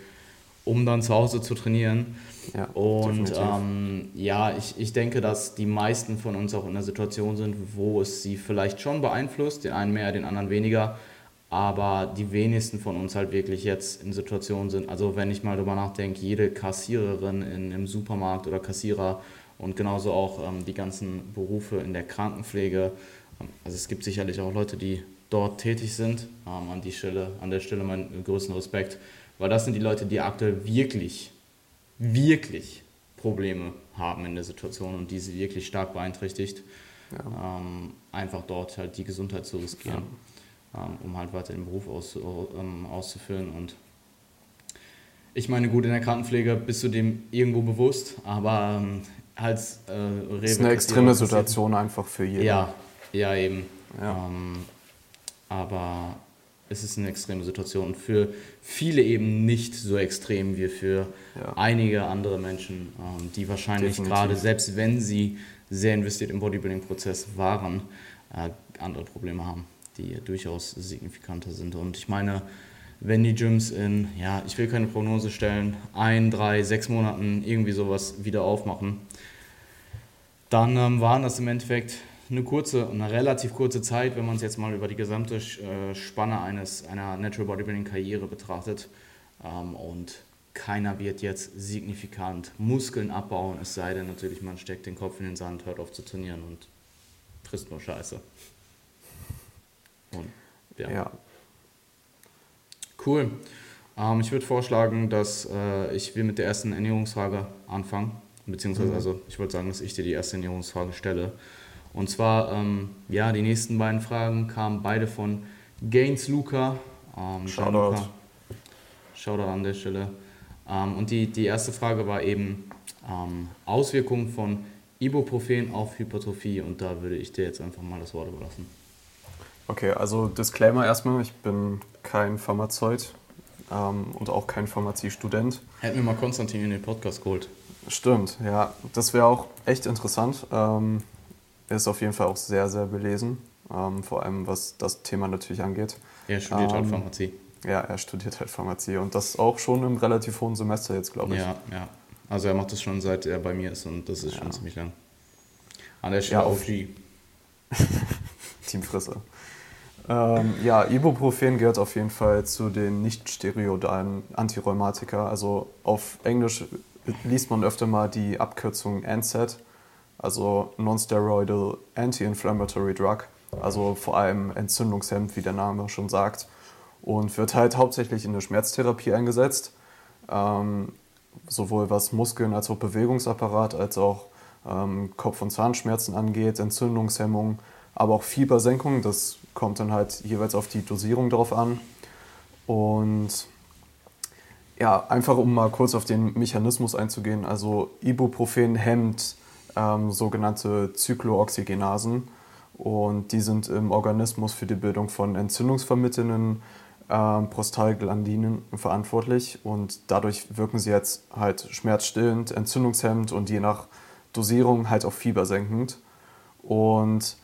A: um dann zu Hause zu trainieren. Ja, und ähm, ja, ich, ich denke, dass die meisten von uns auch in einer Situation sind, wo es sie vielleicht schon beeinflusst, den einen mehr, den anderen weniger, aber die wenigsten von uns halt wirklich jetzt in Situationen sind. Also wenn ich mal darüber nachdenke, jede Kassiererin in, im Supermarkt oder Kassierer und genauso auch ähm, die ganzen Berufe in der Krankenpflege. Ähm, also es gibt sicherlich auch Leute, die dort tätig sind. Ähm, an, die Stelle, an der Stelle meinen größten Respekt, weil das sind die Leute, die aktuell wirklich, wirklich Probleme haben in der Situation und die sie wirklich stark beeinträchtigt. Ja. Ähm, einfach dort halt die Gesundheit zu riskieren, ja. Ähm, um halt weiter den Beruf aus, ähm, auszuführen und ich meine, gut, in der Krankenpflege bist du dem irgendwo bewusst, aber als
B: äh, Rewe. Das ist eine extreme Situation einfach für jeden.
A: Ja, ja eben. Ja. Ähm, aber es ist eine extreme Situation und für viele eben nicht so extrem wie für ja. einige andere Menschen, ähm, die wahrscheinlich gerade, selbst wenn sie sehr investiert im Bodybuilding-Prozess waren, äh, andere Probleme haben, die durchaus signifikanter sind. Und ich meine, wenn die Gyms in, ja, ich will keine Prognose stellen, ein, drei, sechs Monaten irgendwie sowas wieder aufmachen, dann ähm, waren das im Endeffekt eine kurze, eine relativ kurze Zeit, wenn man es jetzt mal über die gesamte äh, Spanne eines, einer Natural Bodybuilding Karriere betrachtet. Ähm, und keiner wird jetzt signifikant Muskeln abbauen, es sei denn natürlich, man steckt den Kopf in den Sand, hört auf zu trainieren und frisst nur Scheiße. Und, ja. ja. Cool. Ähm, ich würde vorschlagen, dass äh, ich wir mit der ersten Ernährungsfrage anfangen. Beziehungsweise, mhm. also ich würde sagen, dass ich dir die erste Ernährungsfrage stelle. Und zwar, ähm, ja, die nächsten beiden Fragen kamen beide von Gaines Luca. Ähm, Shoutout. Luca. Shoutout an der Stelle. Ähm, und die, die erste Frage war eben ähm, Auswirkungen von Ibuprofen auf Hypertrophie. Und da würde ich dir jetzt einfach mal das Wort überlassen.
B: Okay, also Disclaimer erstmal, ich bin kein Pharmazeut ähm, und auch kein Pharmaziestudent.
A: Hätten wir mal Konstantin in den Podcast geholt.
B: Stimmt, ja. Das wäre auch echt interessant. Ähm, ist auf jeden Fall auch sehr, sehr belesen. Ähm, vor allem was das Thema natürlich angeht.
A: Er studiert halt ähm, halt Pharmazie.
B: Ja, er studiert halt Pharmazie und das auch schon im relativ hohen Semester jetzt, glaube ich.
A: Ja, ja. Also er macht das schon seit er bei mir ist und das ist ja. schon ziemlich lang. An der Stelle ja, auf G.
B: Teamfrisser. Ähm, ja, Ibuprofen gehört auf jeden Fall zu den nicht steroidalen Antirheumatika. Also auf Englisch liest man öfter mal die Abkürzung NSAID, also Non-Steroidal Anti-Inflammatory Drug, also vor allem Entzündungshemd, wie der Name schon sagt, und wird halt hauptsächlich in der Schmerztherapie eingesetzt, ähm, sowohl was Muskeln als auch Bewegungsapparat, als auch ähm, Kopf- und Zahnschmerzen angeht, Entzündungshemmung, aber auch Fiebersenkung, das kommt dann halt jeweils auf die Dosierung drauf an. Und ja, einfach um mal kurz auf den Mechanismus einzugehen. Also Ibuprofen hemmt ähm, sogenannte Zyklooxygenasen und die sind im Organismus für die Bildung von entzündungsvermittelnden ähm, Prostaglandinen verantwortlich und dadurch wirken sie jetzt halt schmerzstillend, entzündungshemmend und je nach Dosierung halt auch fiebersenkend. Und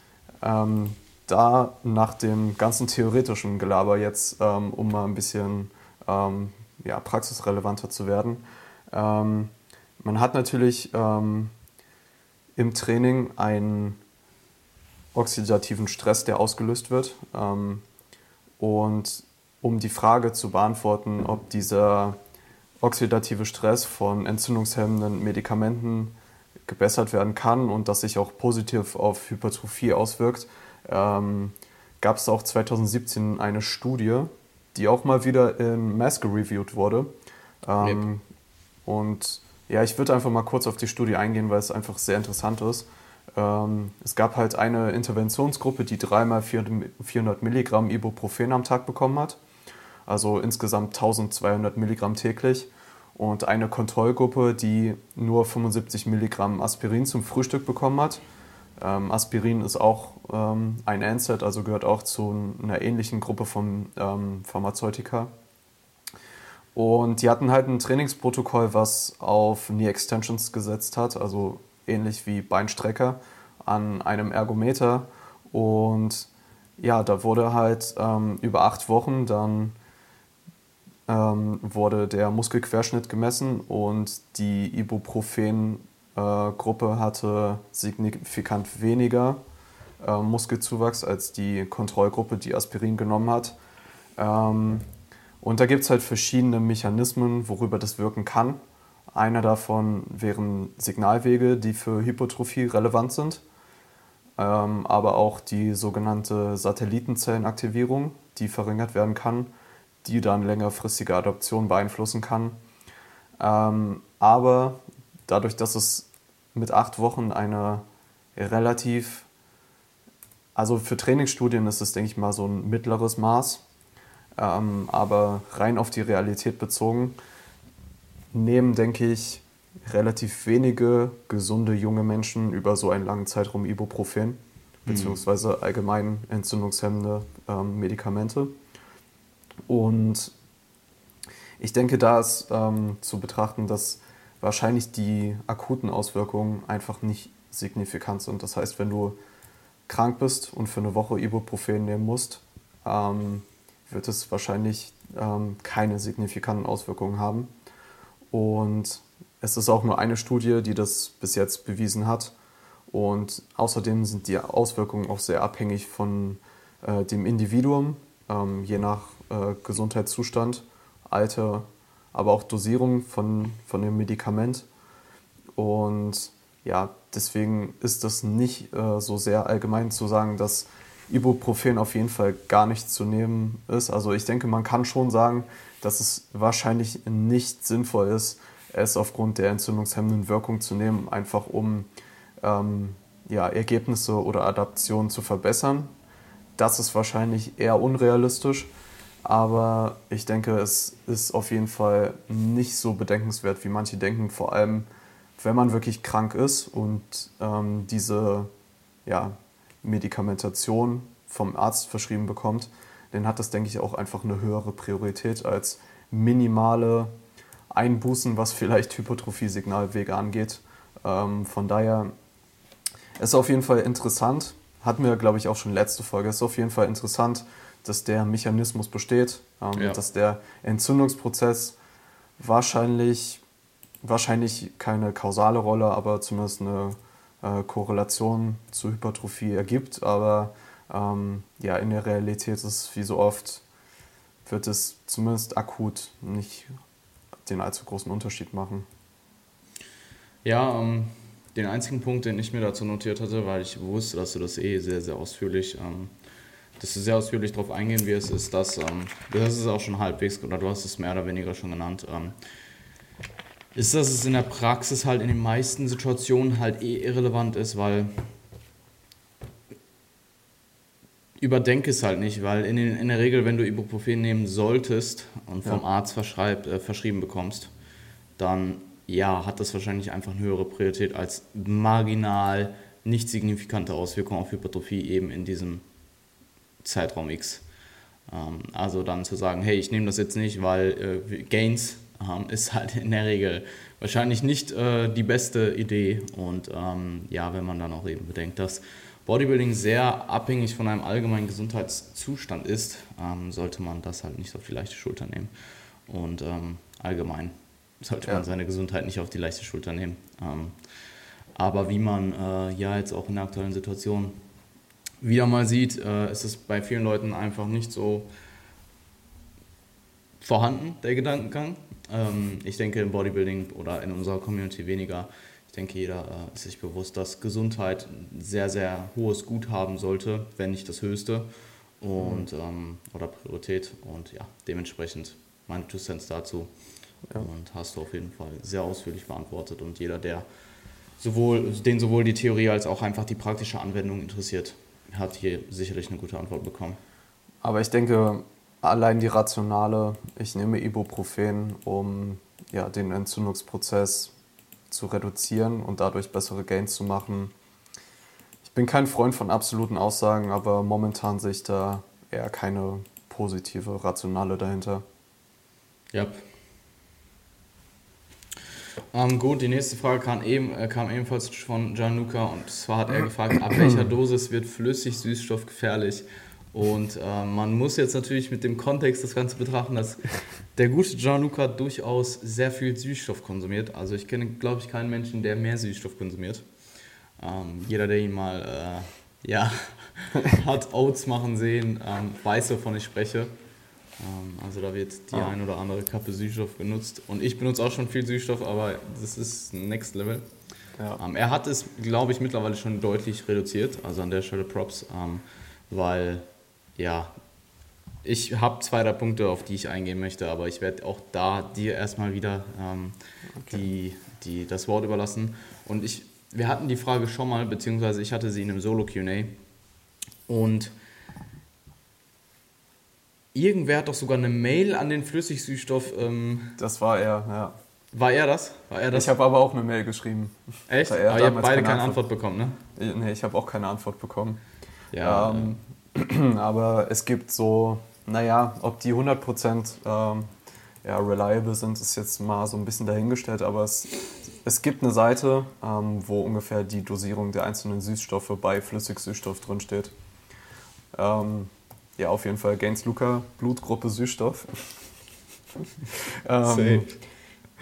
B: ähm, da nach dem ganzen theoretischen Gelaber jetzt, ähm, um mal ein bisschen ähm, ja, praxisrelevanter zu werden. Ähm, man hat natürlich ähm, im Training einen oxidativen Stress, der ausgelöst wird. Ähm, und um die Frage zu beantworten, ob dieser oxidative Stress von entzündungshemmenden Medikamenten gebessert werden kann und das sich auch positiv auf Hypertrophie auswirkt, ähm, gab es auch 2017 eine Studie, die auch mal wieder in Mass gereviewt wurde. Ähm, yep. Und ja, ich würde einfach mal kurz auf die Studie eingehen, weil es einfach sehr interessant ist. Ähm, es gab halt eine Interventionsgruppe, die dreimal 400 Milligramm Ibuprofen am Tag bekommen hat. Also insgesamt 1200 Milligramm täglich. Und eine Kontrollgruppe, die nur 75 Milligramm Aspirin zum Frühstück bekommen hat. Ähm, Aspirin ist auch ähm, ein NSAID, also gehört auch zu einer ähnlichen Gruppe von ähm, Pharmazeutika. Und die hatten halt ein Trainingsprotokoll, was auf Knee Extensions gesetzt hat, also ähnlich wie Beinstrecker an einem Ergometer. Und ja, da wurde halt ähm, über acht Wochen dann ähm, wurde der Muskelquerschnitt gemessen und die Ibuprofen-Gruppe äh, hatte signifikant weniger äh, Muskelzuwachs als die Kontrollgruppe, die Aspirin genommen hat. Ähm, und da gibt es halt verschiedene Mechanismen, worüber das wirken kann. Einer davon wären Signalwege, die für Hypertrophie relevant sind, ähm, aber auch die sogenannte Satellitenzellenaktivierung, die verringert werden kann, die dann längerfristige Adoption beeinflussen kann. Ähm, aber dadurch, dass es mit acht Wochen eine relativ, also für Trainingsstudien ist es, denke ich mal, so ein mittleres Maß, ähm, aber rein auf die Realität bezogen, nehmen, denke ich, relativ wenige gesunde junge Menschen über so einen langen Zeitraum Ibuprofen, mhm. beziehungsweise allgemein entzündungshemmende ähm, Medikamente. Und ich denke, da ist ähm, zu betrachten, dass wahrscheinlich die akuten Auswirkungen einfach nicht signifikant sind. Das heißt, wenn du krank bist und für eine Woche Ibuprofen nehmen musst, ähm, wird es wahrscheinlich ähm, keine signifikanten Auswirkungen haben. Und es ist auch nur eine Studie, die das bis jetzt bewiesen hat. Und außerdem sind die Auswirkungen auch sehr abhängig von äh, dem Individuum, ähm, je nach äh, Gesundheitszustand, Alter, aber auch Dosierung von, von dem Medikament. Und ja, deswegen ist das nicht äh, so sehr allgemein zu sagen, dass Ibuprofen auf jeden Fall gar nicht zu nehmen ist. Also ich denke, man kann schon sagen, dass es wahrscheinlich nicht sinnvoll ist, es aufgrund der entzündungshemmenden Wirkung zu nehmen, einfach um ähm, ja, Ergebnisse oder Adaptionen zu verbessern. Das ist wahrscheinlich eher unrealistisch, aber ich denke, es ist auf jeden Fall nicht so bedenkenswert, wie manche denken, vor allem wenn man wirklich krank ist und ähm, diese ja, Medikamentation vom Arzt verschrieben bekommt, dann hat das, denke ich, auch einfach eine höhere Priorität als minimale Einbußen, was vielleicht Hypertrophie-Signalwege angeht. Ähm, von daher ist auf jeden Fall interessant, hatten wir, glaube ich, auch schon letzte Folge, ist auf jeden Fall interessant, dass der Mechanismus besteht, ähm, ja. dass der Entzündungsprozess wahrscheinlich, wahrscheinlich keine kausale Rolle, aber zumindest eine äh, Korrelation zu Hypertrophie ergibt. Aber ähm, ja, in der Realität ist es wie so oft, wird es zumindest akut nicht den allzu großen Unterschied machen.
A: Ja, ähm, den einzigen Punkt, den ich mir dazu notiert hatte, weil ich wusste, dass du das eh sehr, sehr ausführlich, ähm, dass du sehr ausführlich darauf eingehen wirst, ist, dass, ähm, das ist auch schon halbwegs, oder du hast es mehr oder weniger schon genannt, ähm, ist, dass es in der Praxis halt in den meisten Situationen halt eh irrelevant ist, weil überdenke es halt nicht, weil in, den, in der Regel, wenn du Ibuprofen nehmen solltest und vom ja. Arzt äh, verschrieben bekommst, dann ja, hat das wahrscheinlich einfach eine höhere Priorität als marginal nicht signifikante Auswirkungen auf Hypertrophie eben in diesem Zeitraum X. Ähm, also dann zu sagen, hey, ich nehme das jetzt nicht, weil äh, Gains ähm, ist halt in der Regel wahrscheinlich nicht äh, die beste Idee. Und ähm, ja, wenn man dann auch eben bedenkt, dass Bodybuilding sehr abhängig von einem allgemeinen Gesundheitszustand ist, ähm, sollte man das halt nicht auf die leichte Schulter nehmen. Und ähm, allgemein sollte ja. man seine Gesundheit nicht auf die leichte Schulter nehmen. Ähm, aber wie man äh, ja jetzt auch in der aktuellen Situation wieder mal sieht, äh, ist es bei vielen Leuten einfach nicht so vorhanden, der Gedankengang. Ähm, ich denke im Bodybuilding oder in unserer Community weniger. Ich denke, jeder äh, ist sich bewusst, dass Gesundheit ein sehr, sehr hohes Gut haben sollte, wenn nicht das höchste. Und, mhm. ähm, oder Priorität. Und ja, dementsprechend meine Two Cents dazu. Ja. Und hast du auf jeden Fall sehr ausführlich beantwortet. Und jeder, der sowohl, den sowohl die Theorie als auch einfach die praktische Anwendung interessiert, hat hier sicherlich eine gute Antwort bekommen.
B: Aber ich denke, allein die rationale, ich nehme Ibuprofen, um ja, den Entzündungsprozess zu reduzieren und dadurch bessere Gains zu machen. Ich bin kein Freund von absoluten Aussagen, aber momentan sehe ich da eher keine positive, rationale dahinter.
A: Ja, Ähm, gut, die nächste Frage kam, eben, äh, kam ebenfalls von Gianluca und zwar hat er gefragt, ab welcher Dosis wird Flüssig-Süßstoff gefährlich? Und äh, man muss jetzt natürlich mit dem Kontext das Ganze betrachten, dass der gute Gianluca durchaus sehr viel Süßstoff konsumiert. Also ich kenne, glaube ich, keinen Menschen, der mehr Süßstoff konsumiert. Ähm, jeder, der ihn mal äh, ja, hat Oats machen sehen, ähm, weiß, wovon ich spreche. Ähm, also da wird die ah. ein oder andere Kappe Süßstoff genutzt. Und ich benutze auch schon viel Süßstoff, aber das ist Next Level. Ja. Ähm, er hat es, glaube ich, mittlerweile schon deutlich reduziert. Also an der Stelle Props, ähm, weil ja, ich habe zwei, drei Punkte, auf die ich eingehen möchte, aber ich werde auch da dir erstmal wieder ähm, okay. die, die, das Wort überlassen. Und ich, wir hatten die Frage schon mal, beziehungsweise ich hatte sie in einem Solo-QA. Und Irgendwer hat doch sogar eine Mail an den Flüssigsüßstoff. Ähm,
B: das war er, ja.
A: War er das? War er das?
B: Ich habe aber auch eine Mail geschrieben.
A: Echt? Aber ihr habt beide keine, Antwort. Antwort. bekommen, ne?
B: Nee, ich habe auch keine Antwort bekommen. Ja. Ähm, aber es gibt so, naja, ob die 100% ähm, ja, reliable sind, ist jetzt mal so ein bisschen dahingestellt, aber es, es gibt eine Seite, ähm, wo ungefähr die Dosierung der einzelnen Süßstoffe bei Flüssigsüßstoff drinsteht. Ähm, ja, auf jeden Fall Gaines Luca, Blutgruppe Süßstoff. ähm,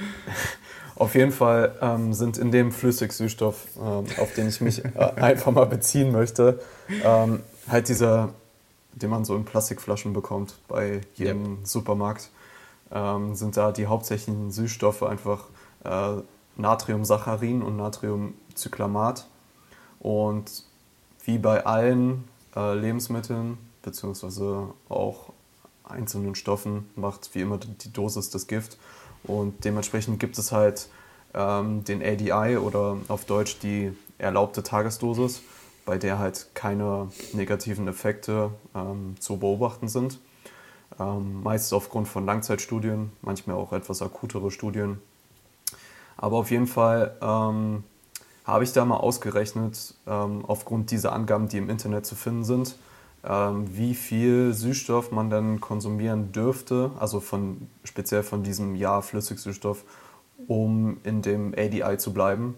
B: auf jeden Fall ähm, sind in dem Flüssigsüßstoff, ähm, auf den ich mich äh, einfach mal beziehen möchte, ähm, halt dieser, den man so in Plastikflaschen bekommt bei jedem yep. Supermarkt, ähm, sind da die hauptsächlichen Süßstoffe einfach äh, Natriumsaccharin und Natriumcyclamat. Und wie bei allen äh, Lebensmitteln beziehungsweise auch einzelnen Stoffen macht wie immer die Dosis das Gift. Und dementsprechend gibt es halt ähm, den ADI oder auf Deutsch die erlaubte Tagesdosis, bei der halt keine negativen Effekte ähm, zu beobachten sind. Ähm, meist aufgrund von Langzeitstudien, manchmal auch etwas akutere Studien. Aber auf jeden Fall ähm, habe ich da mal ausgerechnet, ähm, aufgrund dieser Angaben, die im Internet zu finden sind, ähm, wie viel Süßstoff man dann konsumieren dürfte, also von, speziell von diesem Jahr Flüssigsüßstoff, um in dem ADI zu bleiben.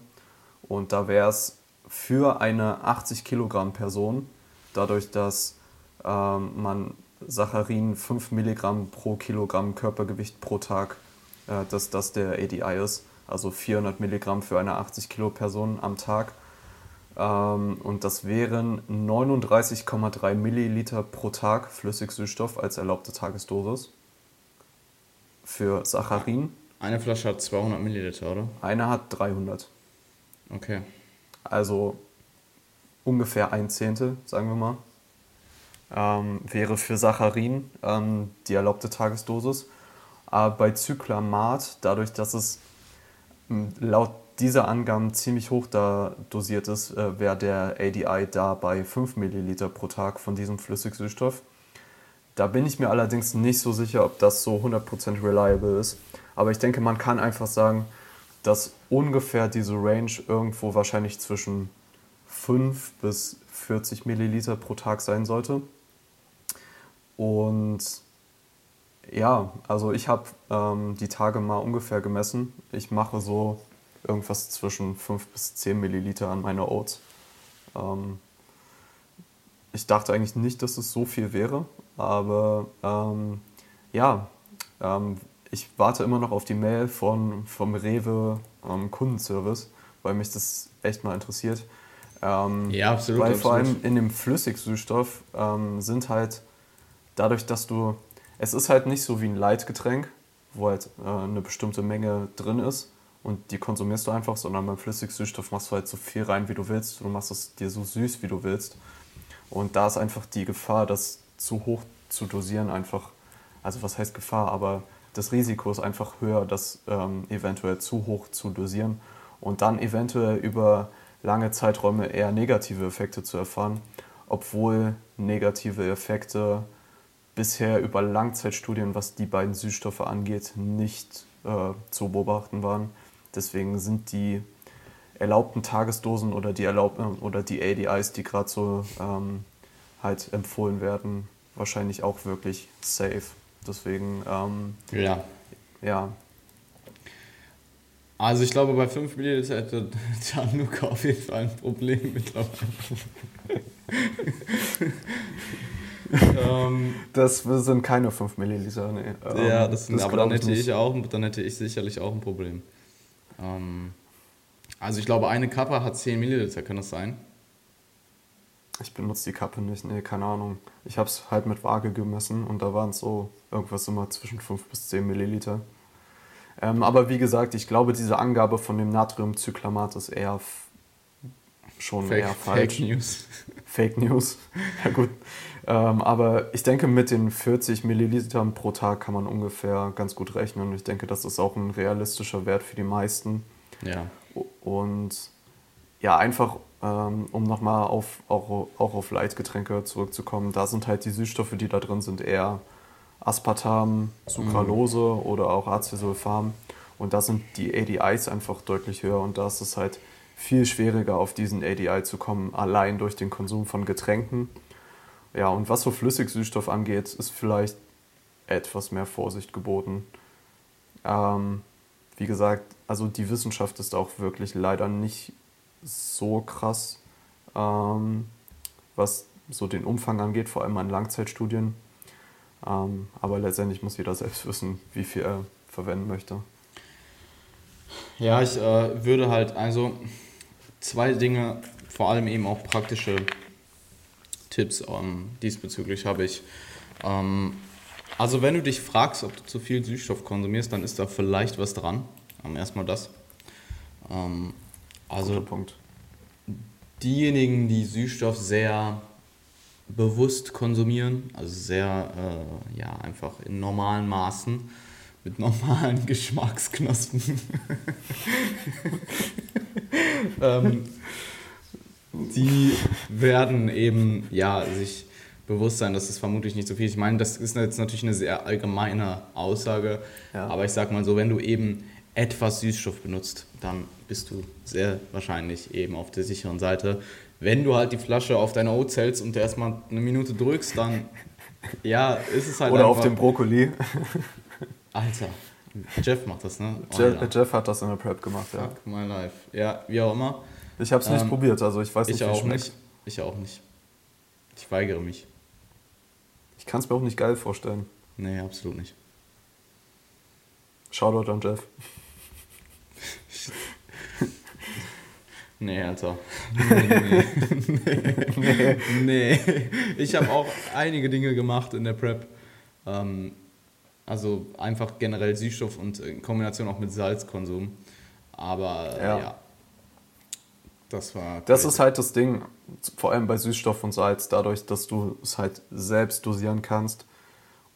B: Und da wäre es für eine 80 Kilogramm Person, dadurch, dass ähm, man Saccharin 5 Milligramm pro Kilogramm Körpergewicht pro Tag, äh, dass das der ADI ist, also 400 Milligramm für eine 80 Kilo Person am Tag ähm, und das wären 39,3 Milliliter pro Tag Flüssigsüßstoff als erlaubte Tagesdosis für Saccharin.
A: Eine Flasche hat 200 Milliliter, oder?
B: Eine hat 300.
A: Okay.
B: Also ungefähr ein Zehntel, sagen wir mal, ähm, wäre für Saccharin ähm, die erlaubte Tagesdosis. Aber bei Zyklamat, dadurch, dass es laut diese Angaben ziemlich hoch da dosiert ist, äh, wäre der ADI da bei 5 Milliliter pro Tag von diesem Flüssigsüßstoff. Da bin ich mir allerdings nicht so sicher, ob das so 100% reliable ist. Aber ich denke, man kann einfach sagen, dass ungefähr diese Range irgendwo wahrscheinlich zwischen 5 bis 40 Milliliter pro Tag sein sollte. Und ja, also ich habe ähm, die Tage mal ungefähr gemessen. Ich mache so irgendwas zwischen 5 bis 10 Milliliter an meine Oats. Ähm, ich dachte eigentlich nicht, dass es so viel wäre, aber ähm, ja, ähm, ich warte immer noch auf die Mail von, vom Rewe ähm, Kundenservice, weil mich das echt mal interessiert. Ähm,
A: ja, absolut.
B: Weil
A: absolut.
B: vor allem in dem Flüssigsüßstoff ähm, sind halt dadurch, dass du, es ist halt nicht so wie ein Leitgetränk, wo halt äh, eine bestimmte Menge drin ist, und die konsumierst du einfach, sondern beim Flüssigsüßstoff machst du halt so viel rein, wie du willst. Du machst es dir so süß, wie du willst. Und da ist einfach die Gefahr, das zu hoch zu dosieren, einfach, also was heißt Gefahr, aber das Risiko ist einfach höher, das ähm, eventuell zu hoch zu dosieren und dann eventuell über lange Zeiträume eher negative Effekte zu erfahren, obwohl negative Effekte bisher über Langzeitstudien, was die beiden Süßstoffe angeht, nicht äh, zu beobachten waren. Deswegen sind die erlaubten Tagesdosen oder die, erlaubten, oder die ADIs, die gerade so ähm, halt empfohlen werden, wahrscheinlich auch wirklich safe. Deswegen, ähm,
A: ja.
B: ja.
A: Also ich glaube, bei 5 Milliliter hätte Gianluca auf jeden Fall ein Problem mittlerweile.
B: ähm, das sind keine 5 Milliliter, nee.
A: Ja, ähm, das sind, das aber dann hätte, ich auch, dann hätte ich sicherlich auch ein Problem. Ähm, also ich glaube, eine Kappe hat 10 Milliliter, kann das sein?
B: Ich benutze die Kappe nicht, nee, keine Ahnung. Ich habe es halt mit Waage gemessen und da waren es so irgendwas immer zwischen 5 bis 10 Milliliter. Ähm, aber wie gesagt, ich glaube, diese Angabe von dem Natriumcyklamat ist eher schon Fake, eher falsch. Fake News. Fake News, ja gut. Ähm, aber ich denke, mit den 40 Millilitern pro Tag kann man ungefähr ganz gut rechnen. Und ich denke, das ist auch ein realistischer Wert für die meisten.
A: Ja.
B: Und ja, einfach um nochmal auf, auch, auch auf Leitgetränke zurückzukommen, da sind halt die Süßstoffe, die da drin sind, eher Aspartam, Sucralose mhm. oder auch Acesulfam. Und da sind die ADIs einfach deutlich höher und da ist es halt viel schwieriger, auf diesen ADI zu kommen, allein durch den Konsum von Getränken. Ja, und was so Flüssigsüßstoff angeht, ist vielleicht etwas mehr Vorsicht geboten. Ähm, wie gesagt, also die Wissenschaft ist auch wirklich leider nicht so krass, ähm, was so den Umfang angeht, vor allem an Langzeitstudien. Ähm, aber letztendlich muss jeder selbst wissen, wie viel er verwenden möchte.
A: Ja, ich äh, würde halt also zwei Dinge, vor allem eben auch praktische Tipps ähm, diesbezüglich habe ich. Ähm, also wenn du dich fragst, ob du zu viel Süßstoff konsumierst, dann ist da vielleicht was dran. Ähm, erstmal das. Also diejenigen, die Süßstoff sehr bewusst konsumieren, also sehr, äh, ja, einfach in normalen Maßen, mit normalen Geschmacksknospen. ähm, die werden eben, ja, sich bewusst sein, dass es vermutlich nicht so viel ist. Ich meine, das ist jetzt natürlich eine sehr allgemeine Aussage, ja. aber ich sag mal so, wenn du eben etwas Süßstoff benutzt, dann bist du sehr wahrscheinlich eben auf der sicheren Seite. Wenn du halt die Flasche auf deine Oats hältst und erstmal eine Minute drückst, dann ja, ist es halt
B: Oder einfach, auf dem Brokkoli.
A: Alter, Jeff macht das, ne?
B: Oh, Jeff, Jeff, hat das in der Prep gemacht,
A: ja. Fuck my life. Ja, wie auch immer.
B: Ich habe es nicht ähm, probiert, also ich weiß nicht,
A: ich wie auch schmeckt. Nicht. Ich auch nicht. Ich weigere mich.
B: Ich kann es mir auch nicht geil vorstellen.
A: Nee, absolut nicht.
B: Shoutout an Jeff.
A: Nee, Alter. Nee, nee. nee. nee. Ich habe auch einige Dinge gemacht in der Prep. Ähm, also einfach generell Süßstoff und in Kombination auch mit Salzkonsum. Aber ja. ja das war.
B: Das ist halt das Ding, vor allem bei Süßstoff und Salz, dadurch, dass du es halt selbst dosieren kannst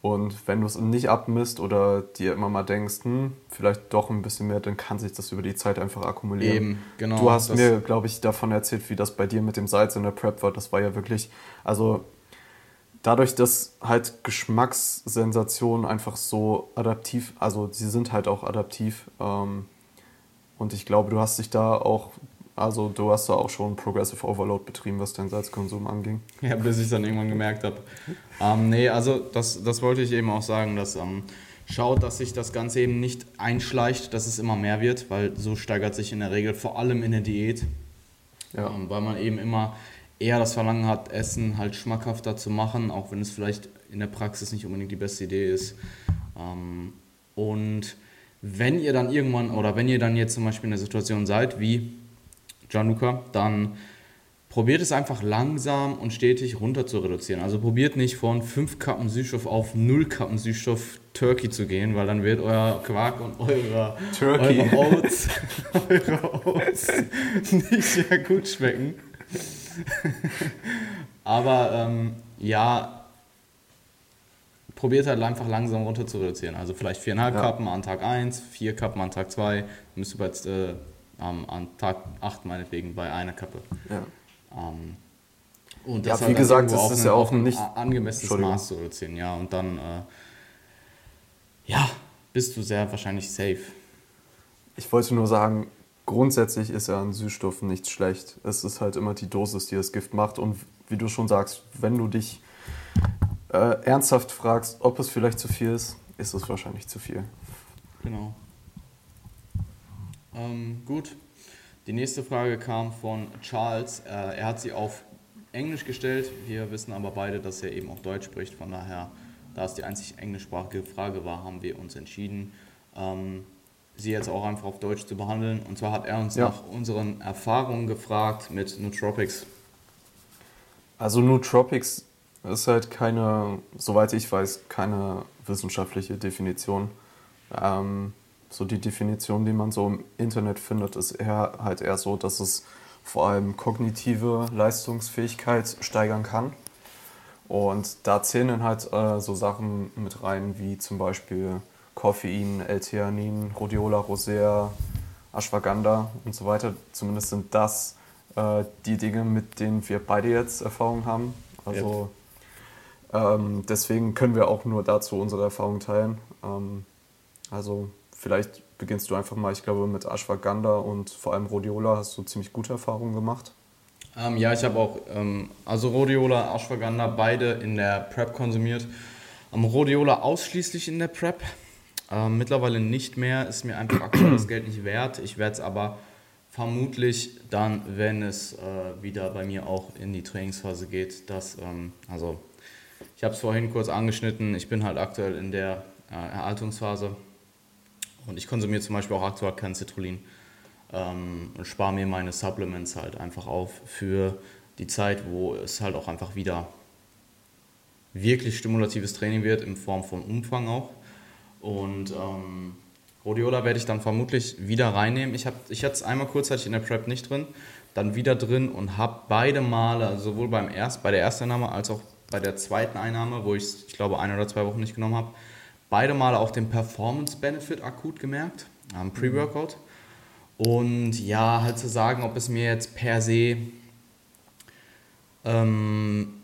B: und wenn du es nicht abmisst oder dir immer mal denkst, hm, vielleicht doch ein bisschen mehr, dann kann sich das über die Zeit einfach akkumulieren. Eben, genau. Du hast mir, glaube ich, davon erzählt, wie das bei dir mit dem Salz in der Prep war. Das war ja wirklich, also dadurch, dass halt Geschmackssensationen einfach so adaptiv, also sie sind halt auch adaptiv. Ähm, und ich glaube, du hast dich da auch also du hast da auch schon Progressive Overload betrieben, was deinen Salzkonsum anging.
A: Ja, bis ich es dann irgendwann gemerkt habe. Ähm, nee, also das, das wollte ich eben auch sagen, dass ähm, schaut, dass sich das Ganze eben nicht einschleicht, dass es immer mehr wird, weil so steigert sich in der Regel vor allem in der Diät. Ja. Ähm, weil man eben immer eher das Verlangen hat, Essen halt schmackhafter zu machen, auch wenn es vielleicht in der Praxis nicht unbedingt die beste Idee ist. Ähm, und wenn ihr dann irgendwann oder wenn ihr dann jetzt zum Beispiel in der Situation seid, wie Gianluca, dann probiert es einfach langsam und stetig runter zu reduzieren. Also probiert nicht von 5 Kappen Süßstoff auf 0 Kappen Süßstoff Turkey zu gehen, weil dann wird euer Quark und eure, eure Oats, eure Oats nicht sehr gut schmecken. Aber ähm, ja, probiert halt einfach langsam runter zu reduzieren. Also vielleicht 4,5 ja. Kappen an Tag 1, 4 Kappen an Tag 2. Müsst ihr jetzt äh, ähm, an Tag 8 meinetwegen bei einer Kappe.
B: Ja.
A: Ähm,
B: und das ja, wie gesagt, das ist ja auch ein nicht
A: angemessenes Maß zu reduzieren, ja. Und dann, äh, ja, bist du sehr wahrscheinlich safe.
B: Ich wollte nur sagen, grundsätzlich ist ja ein Süßstoff nicht schlecht. Es ist halt immer die Dosis, die das Gift macht. Und wie du schon sagst, wenn du dich äh, ernsthaft fragst, ob es vielleicht zu viel ist, ist es wahrscheinlich zu viel.
A: Genau. Ähm, gut. Die nächste Frage kam von Charles. Äh, er hat sie auf Englisch gestellt. Wir wissen aber beide, dass er eben auch Deutsch spricht. Von daher, da es die einzig englischsprachige Frage war, haben wir uns entschieden, ähm, sie jetzt auch einfach auf Deutsch zu behandeln. Und zwar hat er uns ja. nach unseren Erfahrungen gefragt mit Nootropics.
B: Also Nootropics ist halt keine, soweit ich weiß, keine wissenschaftliche Definition. Ähm, so die Definition, die man so im Internet findet, ist eher halt eher so, dass es vor allem kognitive Leistungsfähigkeit steigern kann. Und da zählen dann halt äh, so Sachen mit rein wie zum Beispiel Koffein, L-Theanin, Rhodiola rosea, Ashwagandha und so weiter. Zumindest sind das äh, die Dinge, mit denen wir beide jetzt Erfahrung haben. Also yep. ähm, deswegen können wir auch nur dazu unsere Erfahrung teilen. Ähm, also vielleicht beginnst du einfach mal, ich glaube, mit Ashwagandha und vor allem Rhodiola hast du ziemlich gute Erfahrungen gemacht.
A: Ähm, ja, ich habe auch, ähm, also Rhodiola, Ashwagandha, beide in der Prep konsumiert. Ähm, Rhodiola ausschließlich in der Prep. Ähm, mittlerweile nicht mehr, ist mir einfach aktuell das Geld nicht wert. Ich werde es aber vermutlich dann, wenn es äh, wieder bei mir auch in die Trainingsphase geht, dass, ähm, also ich habe es vorhin kurz angeschnitten, ich bin halt aktuell in der äh, Erhaltungsphase und ich konsumiere zum Beispiel auch aktuell kein Citrullin ähm, und spare mir meine Supplements halt einfach auf für die Zeit, wo es halt auch einfach wieder wirklich stimulatives Training wird, in Form von Umfang auch. Und ähm, Rhodiola werde ich dann vermutlich wieder reinnehmen. Ich, ich hatte es einmal kurzzeitig in der Prep nicht drin, dann wieder drin und habe beide Male, also sowohl beim erst, bei der ersten Einnahme als auch bei der zweiten Einnahme, wo ich es, ich glaube, ein oder zwei Wochen nicht genommen habe, beide Male auch den Performance-Benefit akut gemerkt, am Pre-Workout. Und ja, halt zu sagen, ob es mir jetzt per se ähm,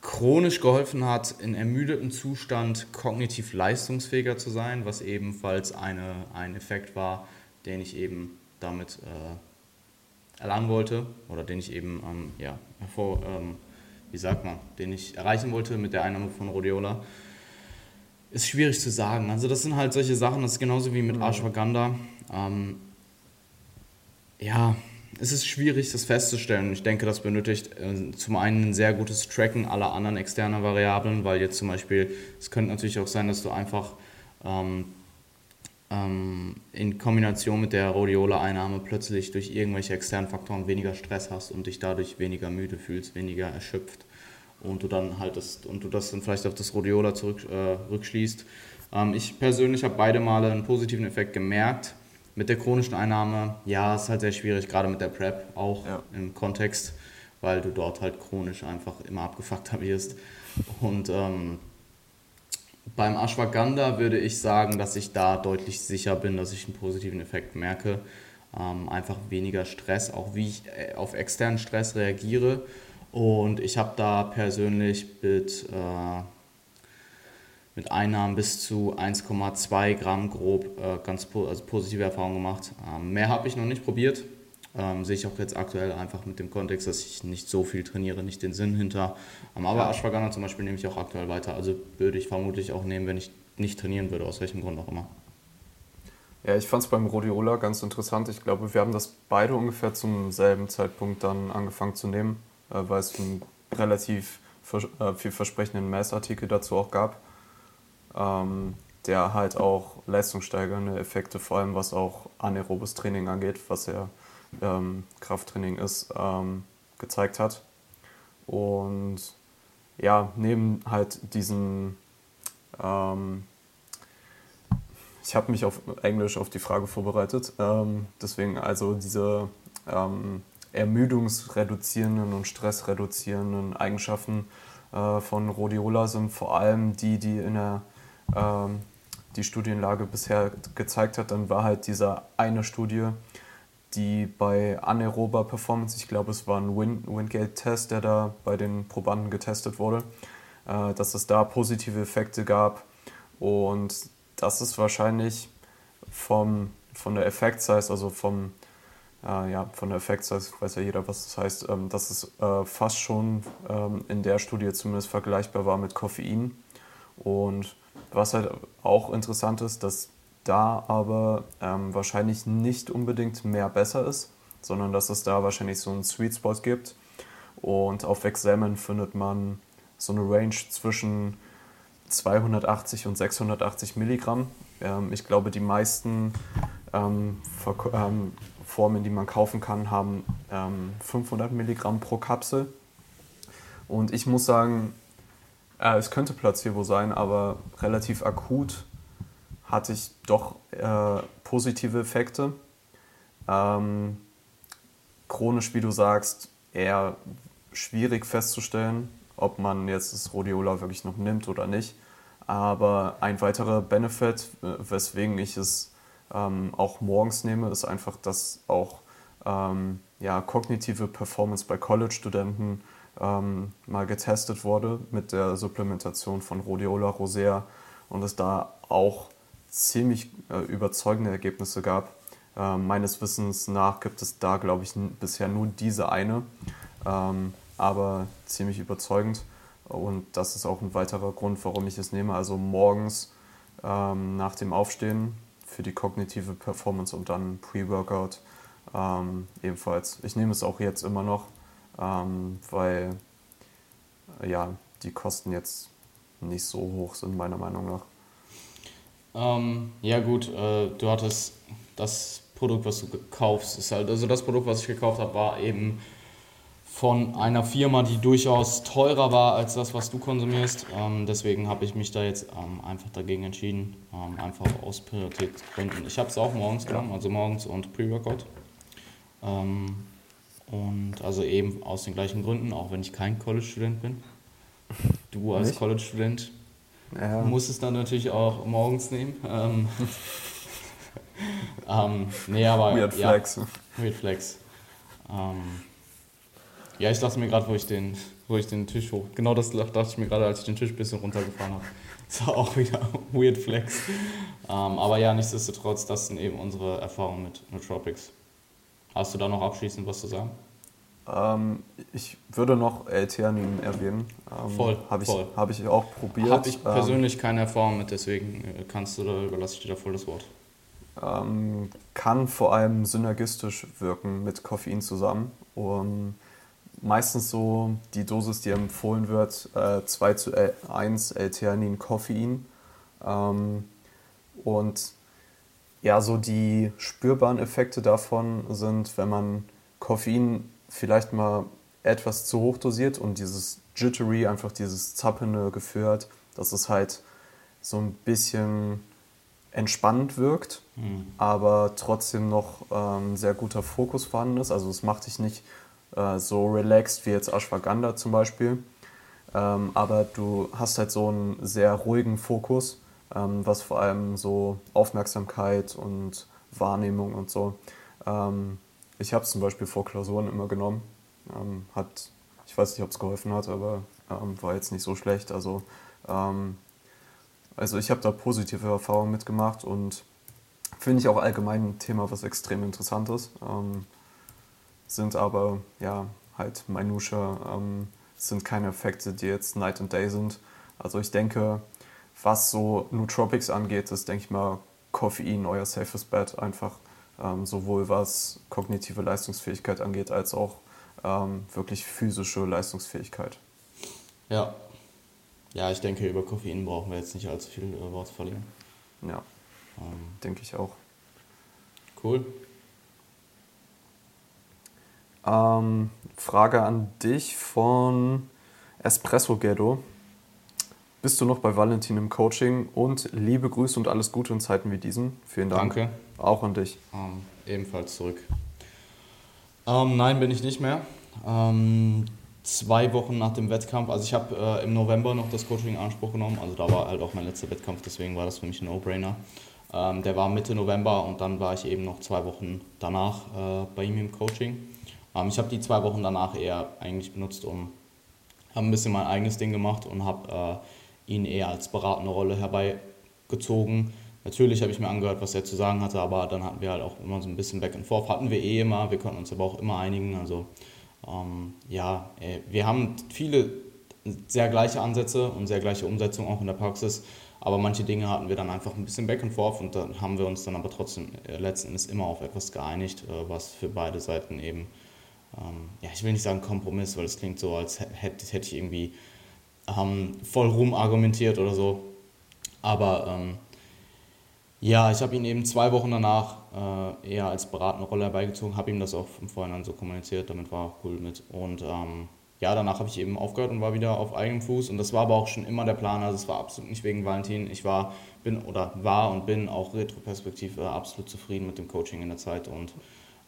A: chronisch geholfen hat, in ermüdetem Zustand kognitiv leistungsfähiger zu sein, was ebenfalls eine, ein Effekt war, den ich eben damit äh, erlangen wollte oder den ich eben, ähm, ja, hervor, ähm, wie sagt man, den ich erreichen wollte mit der Einnahme von Rhodiola ist schwierig zu sagen. Also das sind halt solche Sachen, das ist genauso wie mit mhm. Ashwagandha. Ähm, ja, es ist schwierig, das festzustellen. Ich denke, das benötigt äh, zum einen ein sehr gutes Tracken aller anderen externen Variablen, weil jetzt zum Beispiel, es könnte natürlich auch sein, dass du einfach ähm, ähm, in Kombination mit der Rhodiola-Einnahme plötzlich durch irgendwelche externen Faktoren weniger Stress hast und dich dadurch weniger müde fühlst, weniger erschöpft und du dann halt das, und du das dann vielleicht auf das Rhodiola zurückschließt. Äh, ähm, ich persönlich habe beide Male einen positiven Effekt gemerkt. Mit der chronischen Einnahme, ja, ist halt sehr schwierig, gerade mit der PrEP auch ja. im Kontext, weil du dort halt chronisch einfach immer abgefuckter wirst. Und ähm, beim Ashwagandha würde ich sagen, dass ich da deutlich sicher bin, dass ich einen positiven Effekt merke. Ähm, einfach weniger Stress, auch wie ich äh, auf externen Stress reagiere und ich habe da persönlich mit, äh, mit Einnahmen bis zu 1,2 Gramm grob äh, ganz po also positive Erfahrungen gemacht. Ähm, mehr habe ich noch nicht probiert. Ähm, sehe ich auch jetzt aktuell einfach mit dem Kontext, dass ich nicht so viel trainiere, nicht den Sinn hinter. Ähm, aber ja. Ashwagandha zum Beispiel nehme ich auch aktuell weiter. Also würde ich vermutlich auch nehmen, wenn ich nicht trainieren würde, aus welchem Grund auch immer.
B: Ja, ich fand es beim Rhodiola ganz interessant. Ich glaube, wir haben das beide ungefähr zum selben Zeitpunkt dann angefangen zu nehmen. Äh, weil es einen relativ äh, vielversprechenden Messartikel dazu auch gab, ähm, der halt auch leistungssteigernde Effekte, vor allem was auch anaerobes Training angeht, was ja ähm, Krafttraining ist, ähm, gezeigt hat. Und ja, neben halt diesen, ähm, ich habe mich auf Englisch auf die Frage vorbereitet, ähm, deswegen also diese ähm, ermüdungsreduzierenden und stressreduzierenden Eigenschaften äh, von Rhodiola sind vor allem die, die in der ähm, die Studienlage bisher gezeigt hat. Dann war halt diese eine Studie, die bei anaerober Performance, ich glaube es war ein Win Wingate-Test, der da bei den Probanden getestet wurde, äh, dass es da positive Effekte gab und das ist wahrscheinlich vom, von der Effect Size, also vom äh, ja, von Effect Size weiß ja jeder, was das heißt, ähm, dass es äh, fast schon ähm, in der Studie zumindest vergleichbar war mit Koffein. Und was halt auch interessant ist, dass da aber ähm, wahrscheinlich nicht unbedingt mehr besser ist, sondern dass es da wahrscheinlich so einen Sweet Spot gibt. Und auf Examen findet man so eine Range zwischen 280 und 680 Milligramm. Ähm, ich glaube, die meisten ähm, ähm, Formen, die man kaufen kann, haben 500 ähm, Milligramm pro Kapsel. Und ich muss sagen, äh, es könnte Placebo sein, aber relativ akut hatte ich doch äh, positive Effekte. Ähm, chronisch, wie du sagst, eher schwierig festzustellen, ob man jetzt das Rhodiola wirklich noch nimmt oder nicht. Aber ein weiterer Benefit, weswegen ich es ähm, auch morgens nehme, ist einfach, dass auch ähm, ja, kognitive Performance bei College-Studenten ähm, mal getestet wurde mit der Supplementation von Rhodiola rosea und es da auch ziemlich äh, überzeugende Ergebnisse gab. Äh, meines Wissens nach gibt es da, glaube ich, bisher nur diese eine, ähm, aber ziemlich überzeugend. Und das ist auch ein weiterer Grund, warum ich es nehme. Also morgens ähm, nach dem Aufstehen für die kognitive Performance und dann Pre-Workout ähm, ebenfalls. Ich nehme es auch jetzt immer noch, ähm, weil ja, die Kosten jetzt nicht so hoch sind, meiner Meinung nach.
A: Ähm, ja gut, äh, du hattest das Produkt, was du kaufst, ist halt, also das Produkt, was ich gekauft habe, war eben von einer Firma, die durchaus teurer war als das, was du konsumierst. Ähm, deswegen habe ich mich da jetzt ähm, einfach dagegen entschieden, ähm, einfach aus Prioritätsgründen. Ich habe es auch morgens genommen, also morgens und Pre-Workout. Ähm, und also eben aus den gleichen Gründen, auch wenn ich kein College-Student bin. Du als College-Student ja. musst es dann natürlich auch morgens nehmen. Ähm, ähm, nee, aber. Weird ja, Flex. Weird Flex. Ähm, ja, ich dachte mir gerade, wo ich den, wo ich den Tisch hoch. Genau das dachte ich mir gerade, als ich den Tisch ein bisschen runtergefahren habe. Das war auch wieder weird Flex. Ähm, aber ja, nichtsdestotrotz, das sind eben unsere Erfahrungen mit Nootropics. Hast du da noch abschließend was zu sagen?
B: Ähm, ich würde noch L-Theanin erwähnen. Ähm, voll. Habe ich, hab ich auch probiert.
A: Habe ich persönlich ähm, keine Erfahrung mit, deswegen äh, kannst du da überlasse ich dir da voll das Wort.
B: Ähm, kann vor allem synergistisch wirken mit Koffein zusammen. Um, meistens so die Dosis, die empfohlen wird, äh, 2 zu 1 L-Theanin Koffein. Ähm, und ja, so die spürbaren Effekte davon sind, wenn man Koffein vielleicht mal etwas zu hoch dosiert und dieses Jittery, einfach dieses zappende Gefühl hat, dass es halt so ein bisschen entspannend wirkt, mhm. aber trotzdem noch ähm, sehr guter Fokus vorhanden ist. Also es macht dich nicht äh, so relaxed wie jetzt Ashwagandha zum Beispiel, ähm, aber du hast halt so einen sehr ruhigen Fokus, ähm, was vor allem so Aufmerksamkeit und Wahrnehmung und so. Ähm, ich habe es zum Beispiel vor Klausuren immer genommen. Ähm, hat, ich weiß nicht, ob es geholfen hat, aber ähm, war jetzt nicht so schlecht. Also, ähm, also ich habe da positive Erfahrungen mitgemacht und finde ich auch allgemein ein Thema, was extrem interessant ist. Sind aber ja halt Minusha, ähm, sind keine Effekte, die jetzt Night and Day sind. Also ich denke, was so Nootropics angeht, ist, denke ich mal, Koffein euer safest bet. Einfach ähm, sowohl was kognitive Leistungsfähigkeit angeht, als auch ähm, wirklich physische Leistungsfähigkeit.
A: Ja. Ja, ich denke, über Koffein brauchen wir jetzt nicht allzu viel äh, Wort verlieren.
B: Ja, ähm, denke ich auch.
A: Cool.
B: Ähm, Frage an dich von Espresso Ghetto. Bist du noch bei Valentin im Coaching? Und liebe Grüße und alles Gute in Zeiten wie diesen. Vielen Dank. Danke. Auch an dich.
A: Ähm, ebenfalls zurück. Ähm, nein, bin ich nicht mehr. Ähm, zwei Wochen nach dem Wettkampf, also ich habe äh, im November noch das Coaching in Anspruch genommen, also da war halt auch mein letzter Wettkampf, deswegen war das für mich ein No-Brainer. Ähm, der war Mitte November und dann war ich eben noch zwei Wochen danach äh, bei ihm im Coaching. Ähm, ich habe die zwei Wochen danach eher eigentlich benutzt, um ein bisschen mein eigenes Ding gemacht und habe äh, ihn eher als beratende Rolle herbeigezogen. Natürlich habe ich mir angehört, was er zu sagen hatte, aber dann hatten wir halt auch immer so ein bisschen Back and Forth. Hatten wir eh immer, wir konnten uns aber auch immer einigen. Also ähm, ja, wir haben viele sehr gleiche Ansätze und sehr gleiche Umsetzung auch in der Praxis. Aber manche Dinge hatten wir dann einfach ein bisschen back and forth und dann haben wir uns dann aber trotzdem äh, letzten Endes immer auf etwas geeinigt, äh, was für beide Seiten eben, ähm, ja, ich will nicht sagen Kompromiss, weil es klingt so, als hätte, hätte ich irgendwie ähm, voll rum argumentiert oder so. Aber ähm, ja, ich habe ihn eben zwei Wochen danach äh, eher als beratende Rolle herbeigezogen, habe ihm das auch im Vorhinein so kommuniziert, damit war er cool mit. Und ähm, ja, danach habe ich eben aufgehört und war wieder auf eigenem Fuß. Und das war aber auch schon immer der Plan. Also es war absolut nicht wegen Valentin. Ich war, bin oder war und bin auch retroperspektiv äh, absolut zufrieden mit dem Coaching in der Zeit. Und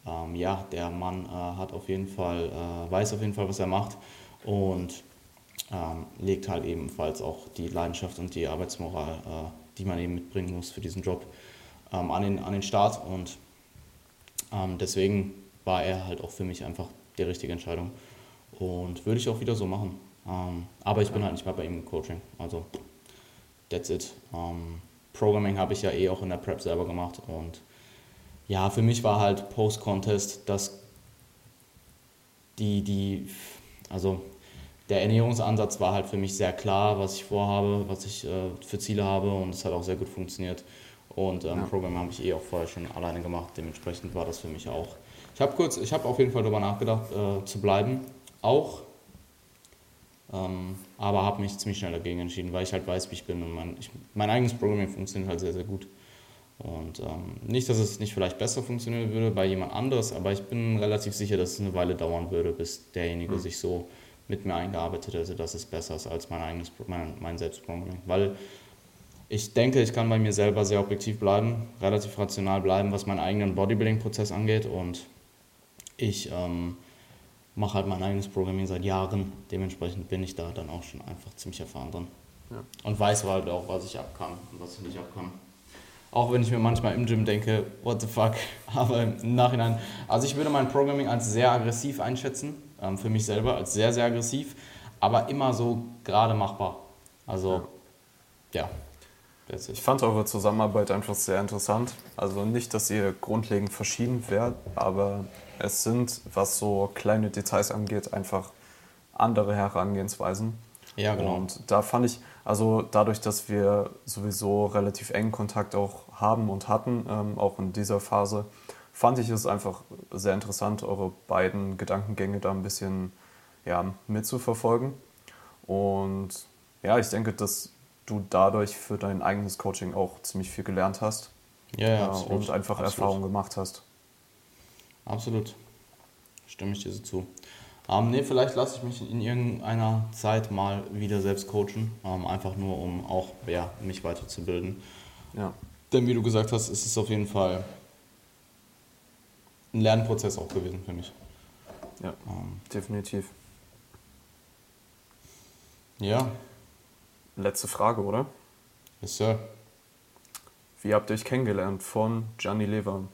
A: ähm, ja, der Mann äh, hat auf jeden Fall, äh, weiß auf jeden Fall, was er macht. Und ähm, legt halt ebenfalls auch die Leidenschaft und die Arbeitsmoral äh, die man eben mitbringen muss für diesen Job, ähm, an, den, an den Start. Und ähm, deswegen war er halt auch für mich einfach die richtige Entscheidung. Und würde ich auch wieder so machen. Ähm, aber ich bin halt nicht mehr bei ihm im Coaching. Also, that's it. Ähm, Programming habe ich ja eh auch in der Prep selber gemacht. Und ja, für mich war halt Post-Contest das die, die, also der Ernährungsansatz war halt für mich sehr klar, was ich vorhabe, was ich äh, für Ziele habe und es hat auch sehr gut funktioniert. Und ähm, ja. Programm habe ich eh auch vorher schon alleine gemacht, dementsprechend war das für mich auch. Ich habe kurz, ich habe auf jeden Fall darüber nachgedacht, äh, zu bleiben, auch, ähm, aber habe mich ziemlich schnell dagegen entschieden, weil ich halt weiß, wie ich bin und mein, ich, mein eigenes Programming funktioniert halt sehr, sehr gut. Und ähm, nicht, dass es nicht vielleicht besser funktionieren würde bei jemand anderes, aber ich bin relativ sicher, dass es eine Weile dauern würde, bis derjenige mhm. sich so mit mir eingearbeitet hätte, dass es besser ist als mein eigenes mein, mein Selbstprogramming. Weil ich denke, ich kann bei mir selber sehr objektiv bleiben, relativ rational bleiben, was meinen eigenen Bodybuilding-Prozess angeht und ich ähm, mache halt mein eigenes Programming seit Jahren. Dementsprechend bin ich da dann auch schon einfach ziemlich erfahren drin. Ja. Und weiß halt auch, was ich abkann und was ich nicht abkann. Auch wenn ich mir manchmal im Gym denke, what the fuck, aber im Nachhinein, also ich würde mein Programming als sehr aggressiv einschätzen ähm, für mich selber als sehr, sehr aggressiv, aber immer so gerade machbar. Also, ja.
B: ja. Ich fand eure Zusammenarbeit einfach sehr interessant. Also nicht, dass ihr grundlegend verschieden wärt, aber es sind, was so kleine Details angeht, einfach andere Herangehensweisen. Ja, genau. Und da fand ich, also dadurch, dass wir sowieso relativ engen Kontakt auch haben und hatten, ähm, auch in dieser Phase, fand ich es einfach sehr interessant, eure beiden Gedankengänge da ein bisschen ja, mitzuverfolgen. Und ja, ich denke, dass du dadurch für dein eigenes Coaching auch ziemlich viel gelernt hast. Ja, ja, absolut. Und einfach absolut. Erfahrungen gemacht hast.
A: Absolut. Stimme ich dir so zu. Ähm, nee, vielleicht lasse ich mich in irgendeiner Zeit mal wieder selbst coachen. Ähm, einfach nur, um auch ja, mich weiterzubilden. Ja. Denn wie du gesagt hast, ist es auf jeden Fall ein Lernprozess auch gewesen für mich.
B: Ja, ähm, definitiv.
A: Ja.
B: Letzte Frage, oder?
A: Yes, Sir.
B: Wie habt ihr euch kennengelernt von Gianni Lever?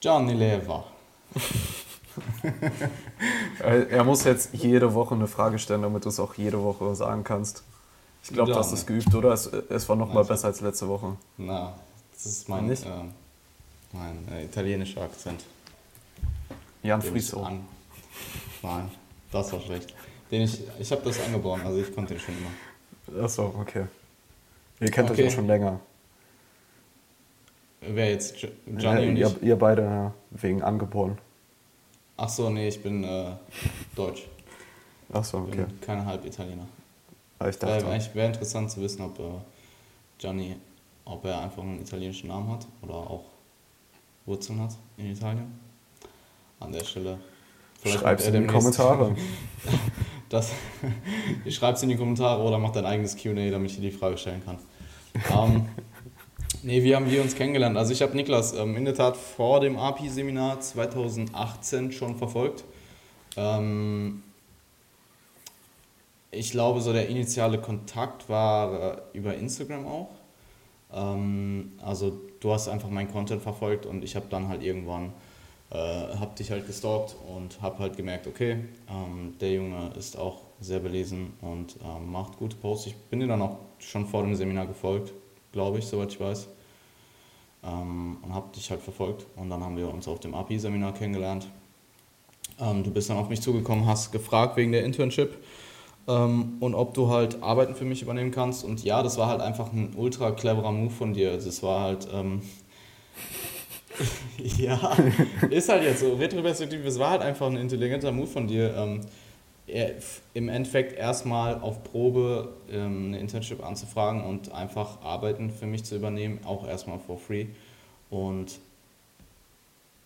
A: Gianni Lever.
B: er muss jetzt jede Woche eine Frage stellen, damit du es auch jede Woche sagen kannst. Ich glaube, du hast es geübt, oder? Es, es war noch mal besser als letzte Woche.
A: Na, das ist mein, äh, mein äh, italienischer Akzent. Jan Frieso. Nein, das war schlecht. Den ich ich habe das angeboren, also ich konnte den schon immer.
B: Achso, okay. Ihr kennt okay. euch ja schon länger.
A: Wer jetzt? Gianni
B: ja, und ihr, ich? Ihr beide, ja, wegen angeboren.
A: Ach so, nee, ich bin äh, Deutsch.
B: Ach so, okay.
A: Bin keine Halb-Italiener. Ah, ich dachte. Wäre interessant zu wissen, ob äh, Gianni, ob er einfach einen italienischen Namen hat oder auch Wurzeln hat in Italien an der Stelle. Schreib es in die Kommentare. das, ich schreibe es in die Kommentare oder mach dein eigenes QA, damit ich dir die Frage stellen kann. ähm, nee, wie haben wir uns kennengelernt? Also ich habe Niklas ähm, in der Tat vor dem API-Seminar 2018 schon verfolgt. Ähm, ich glaube, so der initiale Kontakt war äh, über Instagram auch. Ähm, also du hast einfach meinen Content verfolgt und ich habe dann halt irgendwann äh, habe dich halt gestalkt und habe halt gemerkt, okay, ähm, der Junge ist auch sehr belesen und ähm, macht gute Posts. Ich bin dir dann auch schon vor dem Seminar gefolgt, glaube ich, soweit ich weiß. Ähm, und habe dich halt verfolgt und dann haben wir uns auf dem API-Seminar kennengelernt. Ähm, du bist dann auf mich zugekommen, hast gefragt wegen der Internship Ähm, und ob du halt Arbeiten für mich übernehmen kannst. Und ja, das war halt einfach ein ultra cleverer Move von dir. Es war halt, ähm, ja, ist halt jetzt so, Retroperspektive, es war halt einfach ein intelligenter Move von dir. Ähm, im Endeffekt erstmal auf Probe ähm, eine Internship anzufragen und einfach Arbeiten für mich zu übernehmen, auch erstmal for free. Und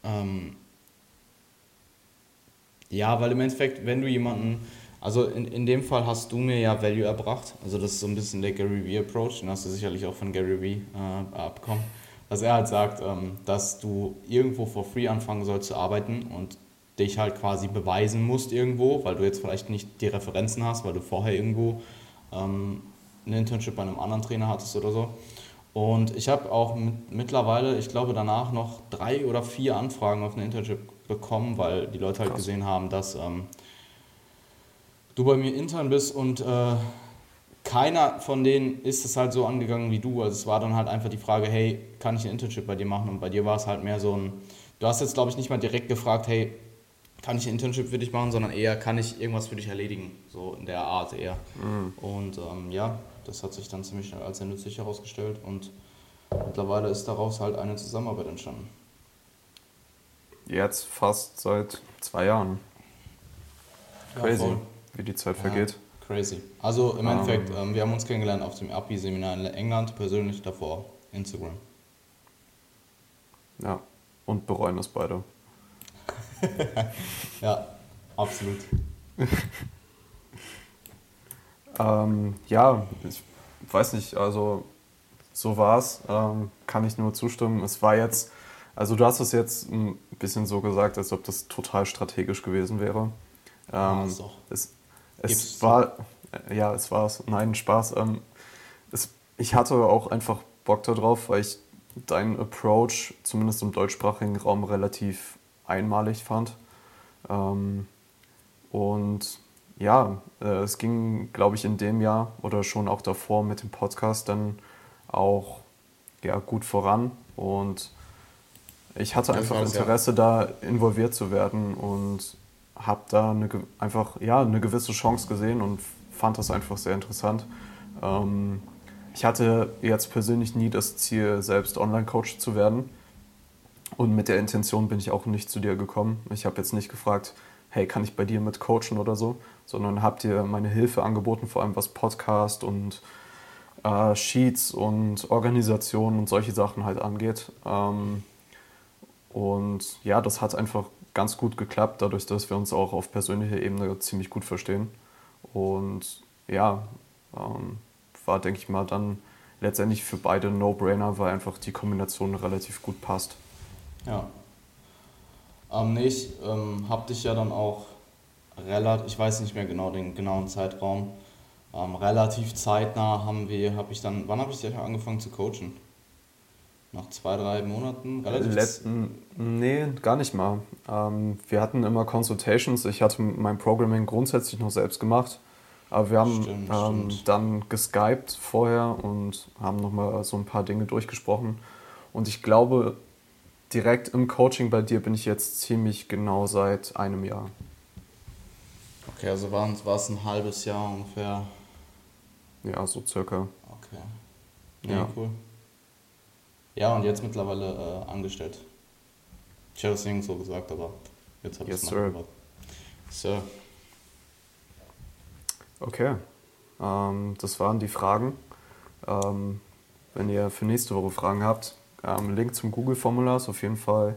A: ähm, ja, weil im Endeffekt, wenn du jemanden, also in, in dem Fall hast du mir ja Value erbracht, also das ist so ein bisschen der Gary Vee Approach, den hast du sicherlich auch von Gary Vee äh, abbekommen, dass er halt sagt, ähm, dass du irgendwo for free anfangen sollst zu arbeiten und dich halt quasi beweisen musst irgendwo, weil du jetzt vielleicht nicht die Referenzen hast, weil du vorher irgendwo ähm, ein Internship bei einem anderen Trainer hattest oder so. Und ich habe auch mit, mittlerweile, ich glaube danach noch drei oder vier Anfragen auf ein Internship bekommen, weil die Leute halt Krass. gesehen haben, dass ähm, du bei mir intern bist und äh, keiner von denen ist es halt so angegangen wie du. Also es war dann halt einfach die Frage, hey, kann ich ein Internship bei dir machen? Und bei dir war es halt mehr so ein, du hast jetzt glaube ich nicht mal direkt gefragt, hey, kann ich ein Internship für dich machen, sondern eher, kann ich irgendwas für dich erledigen, so in der Art eher. Mhm. Und ähm, ja, das hat sich dann ziemlich schnell als sehr nützlich herausgestellt und mittlerweile ist daraus halt eine Zusammenarbeit entstanden.
B: Jetzt fast seit zwei Jahren. Crazy, ja, wie die Zeit vergeht.
A: Ja, crazy. Also im Endeffekt, ähm, wir haben uns kennengelernt auf dem API-Seminar in England, persönlich davor Instagram.
B: Ja, und bereuen das beide.
A: ja, absolut.
B: ähm, ja, ich weiß nicht, also so war es, ähm, kann ich nur zustimmen. Es war jetzt, also du hast es jetzt ein bisschen so gesagt, als ob das total strategisch gewesen wäre. Ähm, ja, es, es war, äh, ja, es war es, nein, Spaß. Ähm, es, ich hatte auch einfach Bock darauf, weil ich deinen Approach, zumindest im deutschsprachigen Raum, relativ einmalig fand. Ähm, und ja, äh, es ging, glaube ich, in dem Jahr oder schon auch davor mit dem Podcast dann auch ja, gut voran. Und ich hatte einfach Interesse, da involviert zu werden und habe da eine, einfach ja, eine gewisse Chance gesehen und fand das einfach sehr interessant. Ähm, ich hatte jetzt persönlich nie das Ziel, selbst Online-Coach zu werden. Und mit der Intention bin ich auch nicht zu dir gekommen. Ich habe jetzt nicht gefragt, hey, kann ich bei dir mit coachen oder so, sondern habe dir meine Hilfe angeboten, vor allem was Podcast und äh, Sheets und Organisation und solche Sachen halt angeht. Ähm, und ja, das hat einfach ganz gut geklappt, dadurch, dass wir uns auch auf persönlicher Ebene ziemlich gut verstehen. Und ja, ähm, war, denke ich mal, dann letztendlich für beide No-Brainer, weil einfach die Kombination relativ gut passt.
A: Ja. Ähm, nee, ich ähm, habe dich ja dann auch relativ, ich weiß nicht mehr genau den genauen Zeitraum, ähm, relativ zeitnah haben wir, habe ich dann, wann habe ich dich angefangen zu coachen? Nach zwei, drei Monaten?
B: Relativ Letzten, nee, gar nicht mal. Ähm, wir hatten immer Consultations. Ich hatte mein Programming grundsätzlich noch selbst gemacht. Aber wir haben stimmt, ähm, stimmt. dann geskypt vorher und haben nochmal so ein paar Dinge durchgesprochen. Und ich glaube, direkt im Coaching bei dir bin ich jetzt ziemlich genau seit einem Jahr.
A: Okay, also war es ein halbes Jahr ungefähr.
B: Ja, so circa.
A: Okay. Ja, ja. cool. Ja, und jetzt mittlerweile äh, angestellt. Ich hätte es nicht so gesagt, aber jetzt habe ich es mal gehört.
B: Sir. Okay. Ähm, das waren die Fragen. Ähm, wenn ihr für nächste Woche Fragen habt, ähm, Link zum Google-Formular ist auf jeden Fall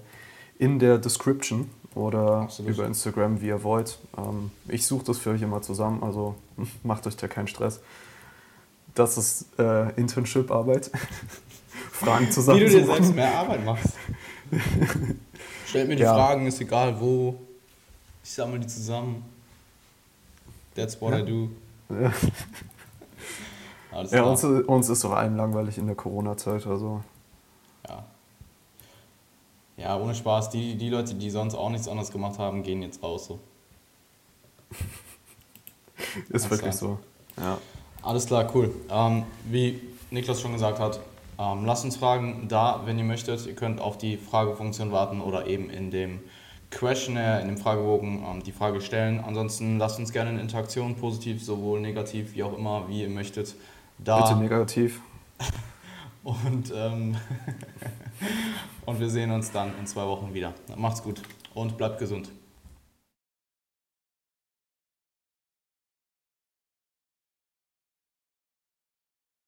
B: in der Description oder Absolut. über Instagram, wie ihr wollt. Ähm, ich suche das für euch immer zusammen, also macht euch da keinen Stress. Das ist äh, Internship-Arbeit. Fragen zusammen. Wie du dir selbst mehr Arbeit
A: machst. Stellt mir die ja. Fragen, ist egal wo. Ich sammle die zusammen. That's what ja. I do.
B: Ja, ja uns, uns, ist doch allen langweilig in der Corona-Zeit. Also
A: ja. Ja, ohne Spaß, die, die Leute, die sonst auch nichts anderes gemacht haben, gehen jetzt raus. So.
B: Ist wirklich so. Ja.
A: Alles klar, cool. Ähm, wie Niklas schon gesagt hat, ähm, lasst uns Fragen da, wenn ihr möchtet. Ihr könnt auf die Fragefunktion warten oder eben in dem Questionnaire, in dem Fragebogen ähm, die Frage stellen. Ansonsten lasst uns gerne in Interaktion, positiv, sowohl negativ, wie auch immer, wie ihr möchtet.
B: Da. Bitte negativ.
A: Und, ähm, und wir sehen uns dann in zwei Wochen wieder. Macht's gut und bleibt gesund.